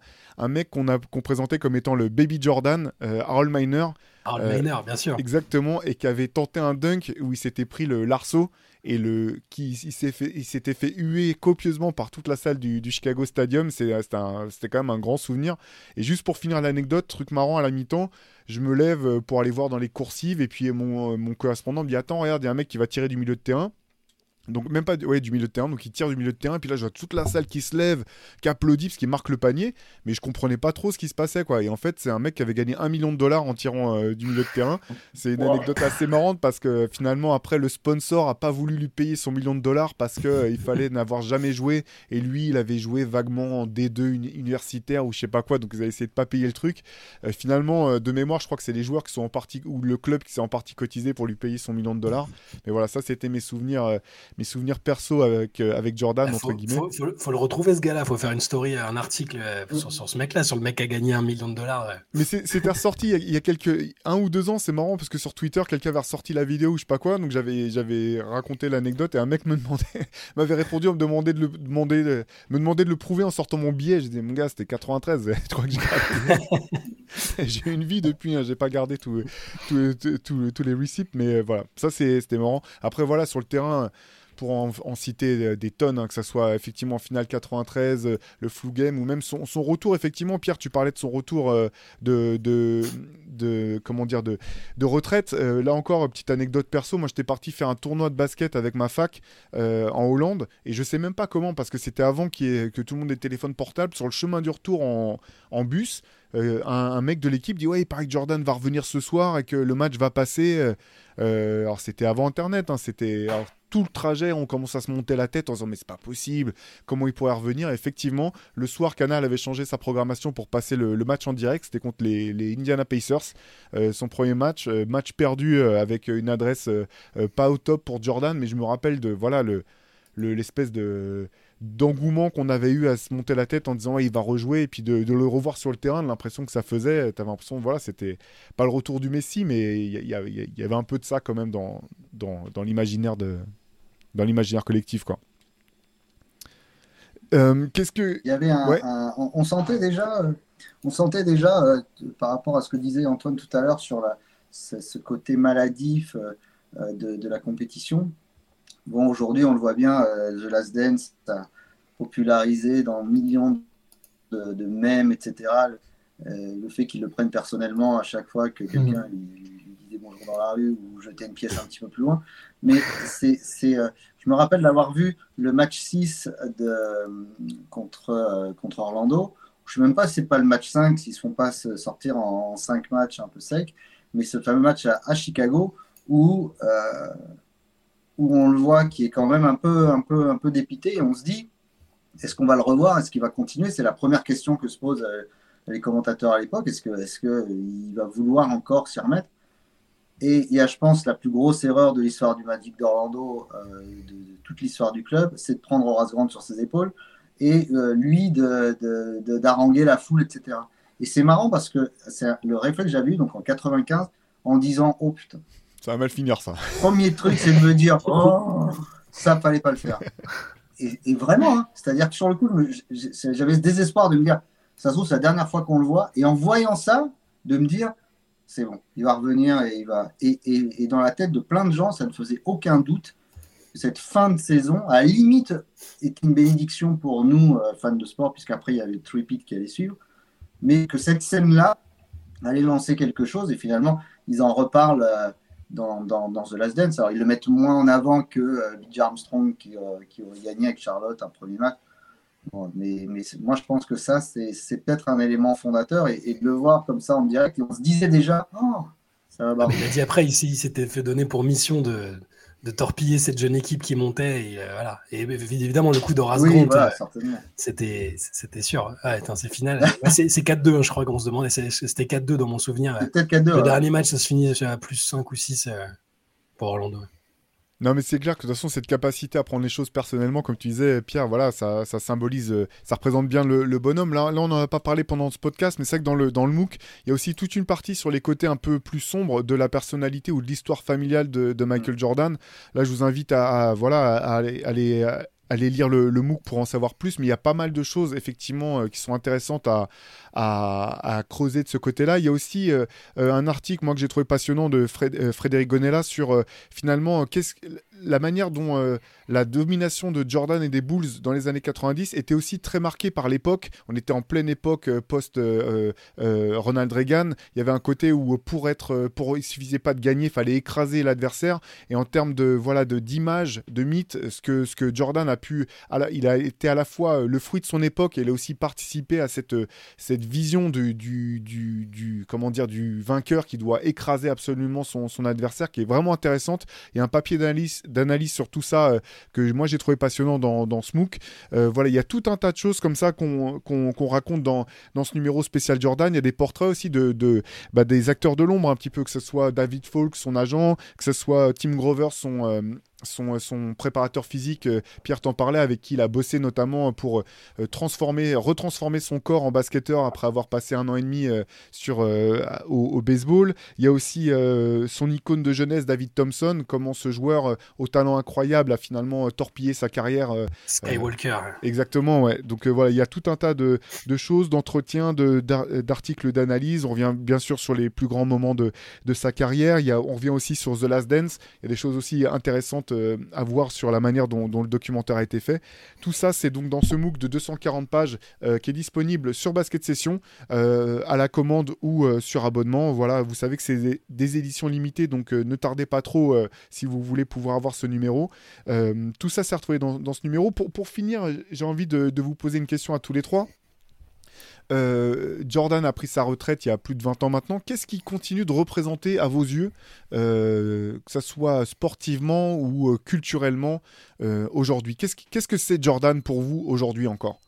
A: mec qu'on présentait comme étant le Baby Jordan, euh, Harold Miner.
C: Harold Miner, bien sûr.
A: Exactement, et qui avait tenté un dunk où il s'était pris le l'arceau et le qui il s'est fait il s'était fait huer copieusement par toute la salle du, du Chicago Stadium. C'est c'était quand même un grand souvenir. Et juste pour finir l'anecdote truc marrant à la mi-temps je me lève pour aller voir dans les coursives et puis mon, mon correspondant me dit attends regarde il y a un mec qui va tirer du milieu de terrain donc même pas ouais, du milieu de terrain, donc il tire du milieu de terrain, et puis là je vois toute la salle qui se lève, qui applaudit parce qu'il marque le panier, mais je comprenais pas trop ce qui se passait quoi. Et en fait c'est un mec qui avait gagné un million de dollars en tirant euh, du milieu de terrain. C'est une anecdote assez marrante parce que finalement après le sponsor a pas voulu lui payer son million de dollars parce que euh, il fallait n'avoir jamais joué et lui il avait joué vaguement en D2 universitaire ou je sais pas quoi, donc ils avaient essayé de pas payer le truc. Euh, finalement de mémoire je crois que c'est les joueurs qui sont en partie ou le club qui s'est en partie cotisé pour lui payer son million de dollars. Mais voilà ça c'était mes souvenirs mes souvenirs perso avec, euh, avec Jordan,
C: ah,
A: entre guillemets.
C: Faut, faut, le retrouver ce gars-là, faut faire une story, un article euh, sur, sur, ce mec-là, sur le mec qui a gagné un million de dollars.
A: Mais c'était ressorti il y, a, quelques, un ou deux ans, c'est marrant parce que sur Twitter, quelqu'un avait ressorti la vidéo ou je sais pas quoi, donc j'avais raconté l'anecdote et un mec me demandait, m'avait répondu en me demandant de le, demander, de, me demander de le prouver en sortant mon billet. J'ai dit, mon gars, c'était 93, tu crois que j'ai J'ai une vie depuis, hein, j'ai pas gardé tous les receipts, mais voilà, ça c'était marrant. Après, voilà, sur le terrain, pour en, citer euh, des tonnes, hein, que ce soit effectivement en finale 93, euh, le flou game, ou même son, retour, effectivement, Pierre, tu parlais de son retour euh, de, de, comment dire, de, de retraite. là encore, petite anecdote perso, moi j'étais parti faire un tournoi de basket avec ma fac en Hollande, et je sais même pas comment, parce que c'était avant que tout le monde ait téléphone portable, sur le chemin du retour en, en bus, un, mec de l'équipe dit ouais il paraît que Jordan va revenir ce soir et que le match va passer alors c'était avant internet hein, c'était tout le trajet, on commence à se monter la tête en disant mais c'est pas possible, comment il pourrait revenir? Effectivement, le soir, Canal avait changé sa programmation pour passer le, match en direct, c'était contre les, Indiana Pacers, euh, son premier match, euh, match perdu euh, avec une adresse pas au top pour Jordan, mais je me rappelle de voilà le l'espèce de d'engouement qu'on avait eu à se monter la tête en disant il va rejouer et puis de, le revoir sur le terrain, l'impression que ça faisait, tu avais l'impression, voilà, c'était pas le retour du Messi, mais il y, avait un peu de ça quand même dans, dans, dans l'imaginaire de, dans l'imaginaire collectif, quoi. Euh, qu'est-ce que
B: il y avait un, on, sentait déjà, euh, on sentait déjà euh, par rapport à ce que disait Antoine tout à l'heure sur la, ce, côté maladif de, la compétition. Bon, aujourd'hui, on le voit bien, The Last Dance a popularisé dans millions de, de mèmes, etc. le fait qu'ils le prennent personnellement à chaque fois que quelqu'un mmh. lui, disait bonjour dans la rue ou jetait une pièce un petit peu plus loin. Mais c'est, euh, je me rappelle d'avoir vu le match 6 de, contre, euh, contre Orlando. Je ne sais même pas si c'est pas le match 5, s'ils ne se font pas sortir en, 5 matchs un peu secs, mais ce fameux match à, Chicago où, euh, où on le voit qui est quand même un peu, un peu, un peu dépité et on se dit est-ce qu'on va le revoir? Est-ce qu'il va continuer? C'est la première question que se posent les commentateurs à l'époque. Est-ce qu'il est que va vouloir encore s'y remettre? Et il y a, je pense, la plus grosse erreur de l'histoire du Magic d'Orlando, euh, de, toute l'histoire du club, c'est de prendre Horace Grant sur ses épaules et euh, lui d'haranguer la foule, etc. Et c'est marrant parce que c'est le réflexe que j'avais eu donc en 95 en disant Oh putain.
A: Ça va mal finir ça.
B: Premier truc, c'est de me dire Oh, ça fallait pas le faire. Et, vraiment, hein, c'est-à-dire que sur le coup, j'avais ce désespoir de me dire Ça se trouve, c'est la dernière fois qu'on le voit. Et en voyant ça, de me dire c'est bon, il va revenir et il va. Et, et, dans la tête de plein de gens, ça ne faisait aucun doute que cette fin de saison, à la limite, est une bénédiction pour nous, euh, fans de sport, puisqu'après il y avait le tripit qui allait suivre, mais que cette scène-là allait lancer quelque chose et finalement, ils en reparlent. Euh, dans, dans, dans, The Last Dance. Alors, ils le mettent moins en avant que euh, Armstrong qui, qui aurait gagné avec Charlotte un premier match. Mais, mais moi, je pense que ça, c'est peut-être un élément fondateur. Et, de le voir comme ça en direct, et on se disait déjà, oh, ça va
C: ah, Il a dit après, il, s'était fait donner pour mission de, de, torpiller cette jeune équipe qui montait. Et, euh, voilà. et évidemment, le coup d'Horace oui, Grant, euh, c'était sûr. Ah, c'est final. c'est 4-2, hein, je crois qu'on se demandait. C'était 4-2 dans mon souvenir. Le dernier match, ça se finit à plus 5 ou 6 euh, pour Orlando.
A: Non, mais c'est clair que de toute façon, cette capacité à prendre les choses personnellement, comme tu disais, Pierre, voilà, ça, ça symbolise, euh, ça représente bien le, bonhomme. Là, là on n'en a pas parlé pendant ce podcast, mais c'est vrai que dans le, dans le MOOC, il y a aussi toute une partie sur les côtés un peu plus sombres de la personnalité ou de l'histoire familiale de, Michael mm. Jordan. Là, je vous invite à, voilà, à aller aller lire le, le, MOOC pour en savoir plus, mais il y a pas mal de choses effectivement qui sont intéressantes à, creuser de ce côté-là. Il y a aussi un article moi que j'ai trouvé passionnant de Frédéric Gonella sur finalement qu'est-ce la manière dont euh, la domination de Jordan et des Bulls dans les années 90 était aussi très marquée par l'époque. On était en pleine époque euh, post euh, Reagan. Il y avait un côté où pour être, pour il suffisait pas de gagner, fallait écraser l'adversaire. Et en termes de voilà de d'image, de mythe, ce que ce que Jordan a pu, il a été à la fois le fruit de son époque et il a aussi participé à cette cette vision du, du, du, comment dire du vainqueur qui doit écraser absolument son, son adversaire, qui est vraiment intéressante. Il y a un papier d'analyse d'analyse sur tout ça euh, que moi j'ai trouvé passionnant dans, dans Smook. Euh, voilà, il y a tout un tas de choses comme ça qu'on raconte dans, dans ce numéro spécial Jordan. Il y a des portraits aussi de, de bah, des acteurs de l'ombre, un petit peu, que ce soit David Falk, son agent, que ce soit Tim Grover, son, euh, son, son, préparateur physique, Pierre t'en parlait, avec qui il a bossé notamment pour transformer, retransformer son corps en basketteur après avoir passé un an et demi sur, au, baseball. Il y a aussi son icône de jeunesse, David Thompson, comment ce joueur au talent incroyable a finalement euh, torpillé sa carrière. Euh,
C: Skywalker.
A: Euh, exactement, ouais. Donc voilà, il y a tout un tas de, de choses, d'entretiens, d'articles d'analyse. On revient bien sûr sur les plus grands moments de, de sa carrière. Il y a, on revient aussi sur The Last Dance. Il y a des choses aussi intéressantes à voir sur la manière dont, le documentaire a été fait. Tout ça, c'est donc dans ce MOOC de 240 pages qui est disponible sur Basket Session à la commande ou sur abonnement. Voilà, vous savez que c'est des, éditions limitées, donc ne tardez pas trop si vous voulez pouvoir avoir ce numéro. Euh, tout ça s'est retrouvé dans, ce numéro. Pour, pour finir, j'ai envie de, vous poser une question à tous les trois. Euh, Jordan a pris sa retraite il y a plus de 20 ans maintenant. Qu'est-ce qui continue de représenter à vos yeux, euh, que ce soit sportivement ou culturellement aujourd'hui? Qu'est-ce que c'est Jordan pour vous aujourd'hui encore?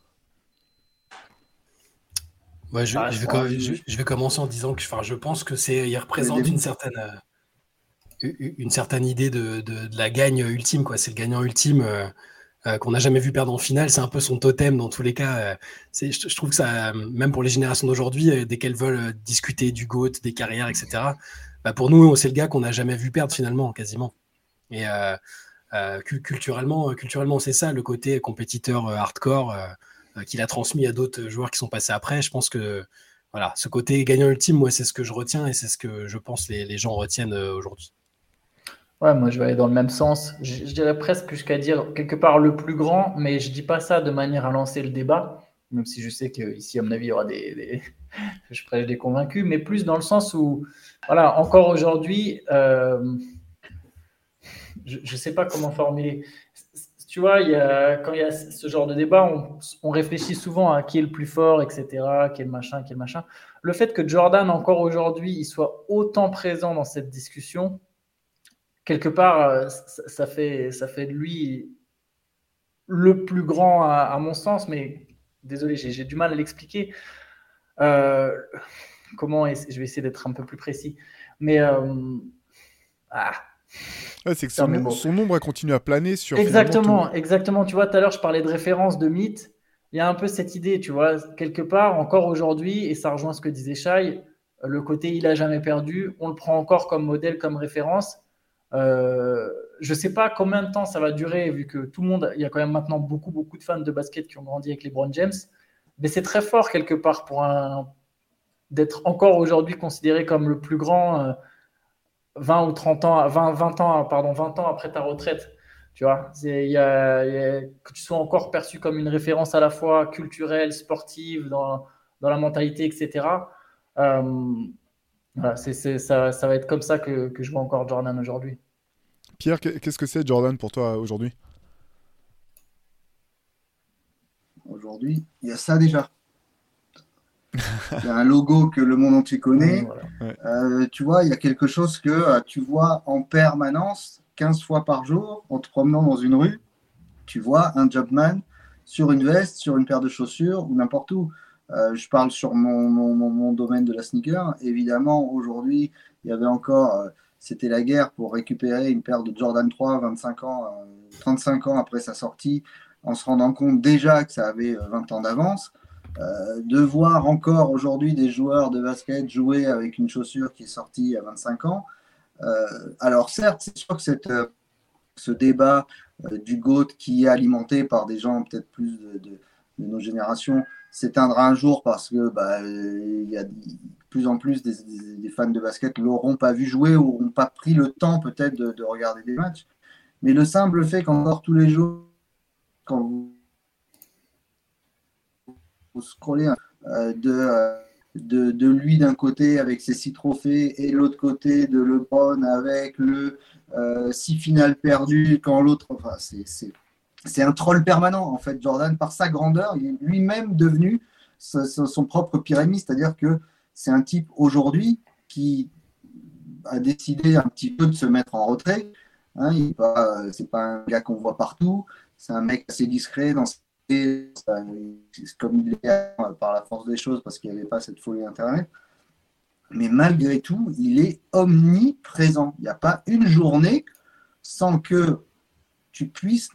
C: Je, je, vais, je, vais, commencer en disant que je pense que c'est il représente une certaine une certaine idée de, la gagne ultime. quoi. C'est le gagnant ultime euh, euh, qu'on n'a jamais vu perdre en finale. C'est un peu son totem dans tous les cas. Euh, je, je, trouve que ça, même pour les générations d'aujourd'hui, dès qu'elles veulent discuter du GOAT, des carrières, etc., bah pour nous, c'est le gars qu'on n'a jamais vu perdre finalement, quasiment. Et culturellement, culturellement c'est ça, le côté compétiteur hardcore qu'il a transmis à d'autres joueurs qui sont passés après. Je pense que voilà, ce côté gagnant ultime, moi, c'est ce que je retiens et c'est ce que je pense les, les gens retiennent aujourd'hui.
D: Ouais, moi je vais aller dans le même sens. Je, dirais presque jusqu'à dire quelque part le plus grand, mais je dis pas ça de manière à lancer le débat, même si je sais qu'ici, à mon avis, il y aura des, je prêche des convaincus, mais plus dans le sens où, voilà, encore aujourd'hui, euh, je ne sais pas comment formuler. Tu vois, il y a, quand il y a ce genre de débat, on, on, réfléchit souvent à qui est le plus fort, etc., quel machin, quel machin. Le fait que Jordan, encore aujourd'hui, il soit autant présent dans cette discussion, quelque part, euh, ça, fait, ça fait de lui le plus grand à, mon sens, mais désolé, j'ai du mal à l'expliquer. Euh, comment Je vais essayer d'être un peu plus précis. Mais. Euh,
A: ah. c'est que son, nombre a continué à planer sur.
D: Exactement, exactement. Tu vois, tout à l'heure, je parlais de référence, de mythe. Il y a un peu cette idée, tu vois, quelque part, encore aujourd'hui, et ça rejoint ce que disait Shai, le côté il a jamais perdu, on le prend encore comme modèle, comme référence. Euh, je ne sais pas combien de temps ça va durer, vu que tout le monde, il y a quand même maintenant beaucoup, beaucoup de fans de basket qui ont grandi avec les Brown James. Mais c'est très fort quelque part pour d'être encore aujourd'hui considéré comme le plus grand 20 euh, ou 30 ans, 20, 20 ans, pardon, 20 ans après ta retraite. Tu vois, que tu sois encore perçu comme une référence à la fois culturelle, sportive, dans, dans la mentalité, etc. Euh, voilà, c'est, ça, ça, va être comme ça que, que, je vois encore Jordan aujourd'hui.
A: Pierre, qu'est-ce que c'est Jordan pour toi aujourd'hui?
B: Aujourd'hui, il y a ça déjà. il y a un logo que le monde entier connaît. Euh, tu vois, il y a quelque chose que euh, tu vois en permanence, 15 fois par jour, en te promenant dans une rue. Tu vois un Jobman sur une veste, sur une paire de chaussures ou n'importe où. Euh, je parle sur mon, mon, domaine de la sneaker. Évidemment, aujourd'hui, il y avait encore, c'était la guerre pour récupérer une paire de Jordan 3, 25 ans, 35 euh, ans après sa sortie, en se rendant compte déjà que ça avait 20 ans d'avance. de voir encore aujourd'hui des joueurs de basket jouer avec une chaussure qui est sortie à 25 ans. alors certes, c'est sûr que cette, ce débat du GOAT qui est alimenté par des gens peut-être plus de, nos générations s'éteindra un jour parce que bah, y a plus en plus des, fans de basket l'auront pas vu jouer ou n'auront pas pris le temps peut-être de, regarder des matchs. Mais le simple fait qu'encore tous les jours, quand vous, scrollez euh, de, de, lui d'un côté avec ses six trophées et l'autre côté de LeBron avec le euh, six finales perdues quand l'autre. Enfin, c'est un troll permanent en fait, Jordan, par sa grandeur, il est lui-même devenu son, propre pyramide, c'est-à-dire que c'est un type aujourd'hui qui a décidé un petit peu de se mettre en retrait. Hein, c'est pas un gars qu'on voit partout. C'est un mec assez discret dans comme il est par la force des choses parce qu'il n'y avait pas cette folie Internet. Mais malgré tout, il est omniprésent. Il n'y a pas une journée sans que tu puisses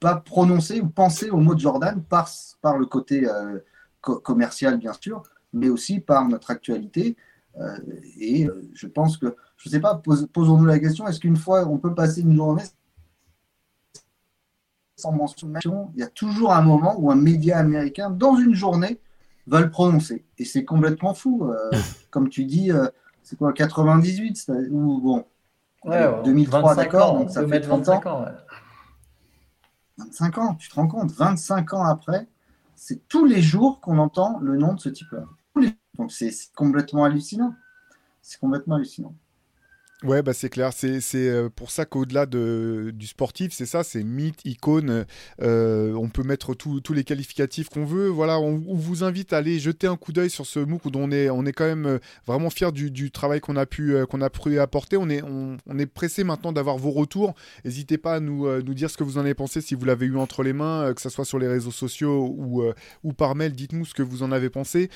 B: pas prononcer ou penser au mot de Jordan par, par le côté euh, commercial, bien sûr, mais aussi par notre actualité. Euh, et euh, je pense que, je ne sais pas, posons-nous la question, est-ce qu'une fois on peut passer une journée sans mention, il y a toujours un moment où un média américain, dans une journée, va le prononcer. Et c'est complètement fou. comme tu dis, c'est quoi, 98 ou bon, 2003, d'accord, donc ça fait 30 ans. 25 ans, tu te rends compte, 25 ans après, c'est tous les jours qu'on entend le nom de ce type-là. Donc c'est complètement hallucinant. C'est complètement hallucinant.
A: Ouais, bah c'est clair. C'est euh, pour ça qu'au-delà de, du sportif, c'est ça, c'est mythe, icône. Euh, on peut mettre tous les qualificatifs qu'on veut. Voilà, on, vous invite à aller jeter un coup d'œil sur ce MOOC où on est, on est quand même euh, vraiment fiers du, du travail qu'on a pu a pu apporter. On est, on, est pressé maintenant d'avoir vos retours. N'hésitez pas à nous, nous dire ce que vous en avez pensé si vous l'avez eu entre les mains, que ce soit sur les réseaux sociaux ou, ou par mail. Dites-nous ce que vous en avez pensé.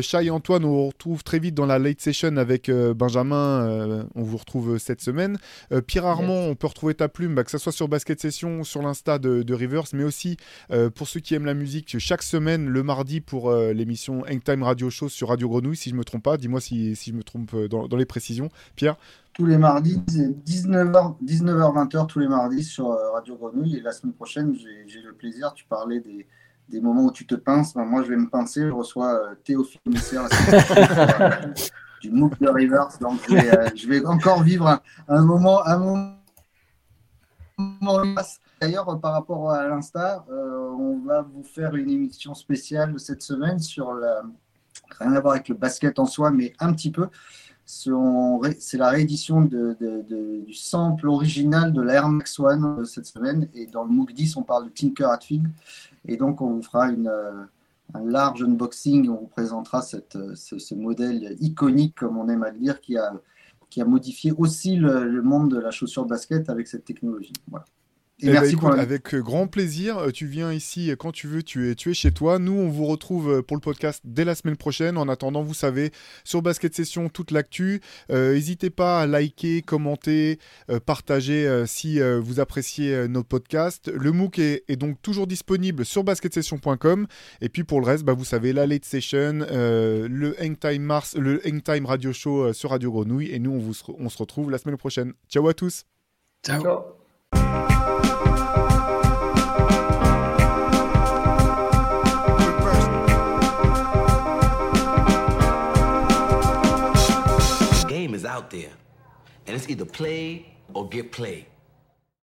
A: Chai et Antoine, on retrouve très vite dans la late session avec Benjamin. on vous retrouve cette semaine. Euh, Pierre Armand, on peut retrouver ta plume, bah, que ce soit sur Basket Session, sur l'Insta de, Rivers, mais aussi euh, pour ceux qui aiment la musique, chaque semaine, le mardi, pour euh, l'émission Hangtime Radio Show sur Radio Grenouille, si je me trompe pas. Dis-moi si, si, je me trompe dans, les précisions. Pierre
B: tous les mardis, 19h, 19h, 20h tous les mardis sur Radio Grenouille. Et la semaine prochaine, j'ai le plaisir, tu parlais des, des moments où tu te pinces. Ben, moi, je vais me pincer. Je reçois Théophile Messer du MOOC de Rivers. Donc, euh, je vais, encore vivre un, moment, un moment. D'ailleurs, par rapport à l'Insta, euh, on va vous faire une émission spéciale cette semaine sur la, rien à voir avec le basket en soi, mais un petit peu. C'est la réédition du sample original de l'Air Max One euh, cette semaine. Et dans le MOOC 10, on parle de Tinker Hatfield. Et donc, on vous fera une, un large unboxing. On vous présentera cette, ce, modèle iconique, comme on aime à le dire, qui a, modifié aussi le, monde de la chaussure basket avec cette technologie.
A: Et, eh ben, merci Avec euh, grand plaisir. Euh, tu viens ici quand tu veux. Tu es, tu es chez toi. Nous, on vous retrouve euh, pour le podcast dès la semaine prochaine. En attendant, vous savez, sur Basket Session, toute l'actu. N'hésitez pas à liker, commenter, partager si vous appréciez nos podcasts. Le MOOC est, donc toujours disponible sur basketsession.com. Et puis pour le reste, bah, vous savez, la late session, le Hangtime Mars, le Hangtime Radio Show sur Radio Grenouille. Et nous, on, vous, on se retrouve la semaine prochaine. Ciao à tous.
C: Ciao. Ciao. Out there. And it's either play or get played.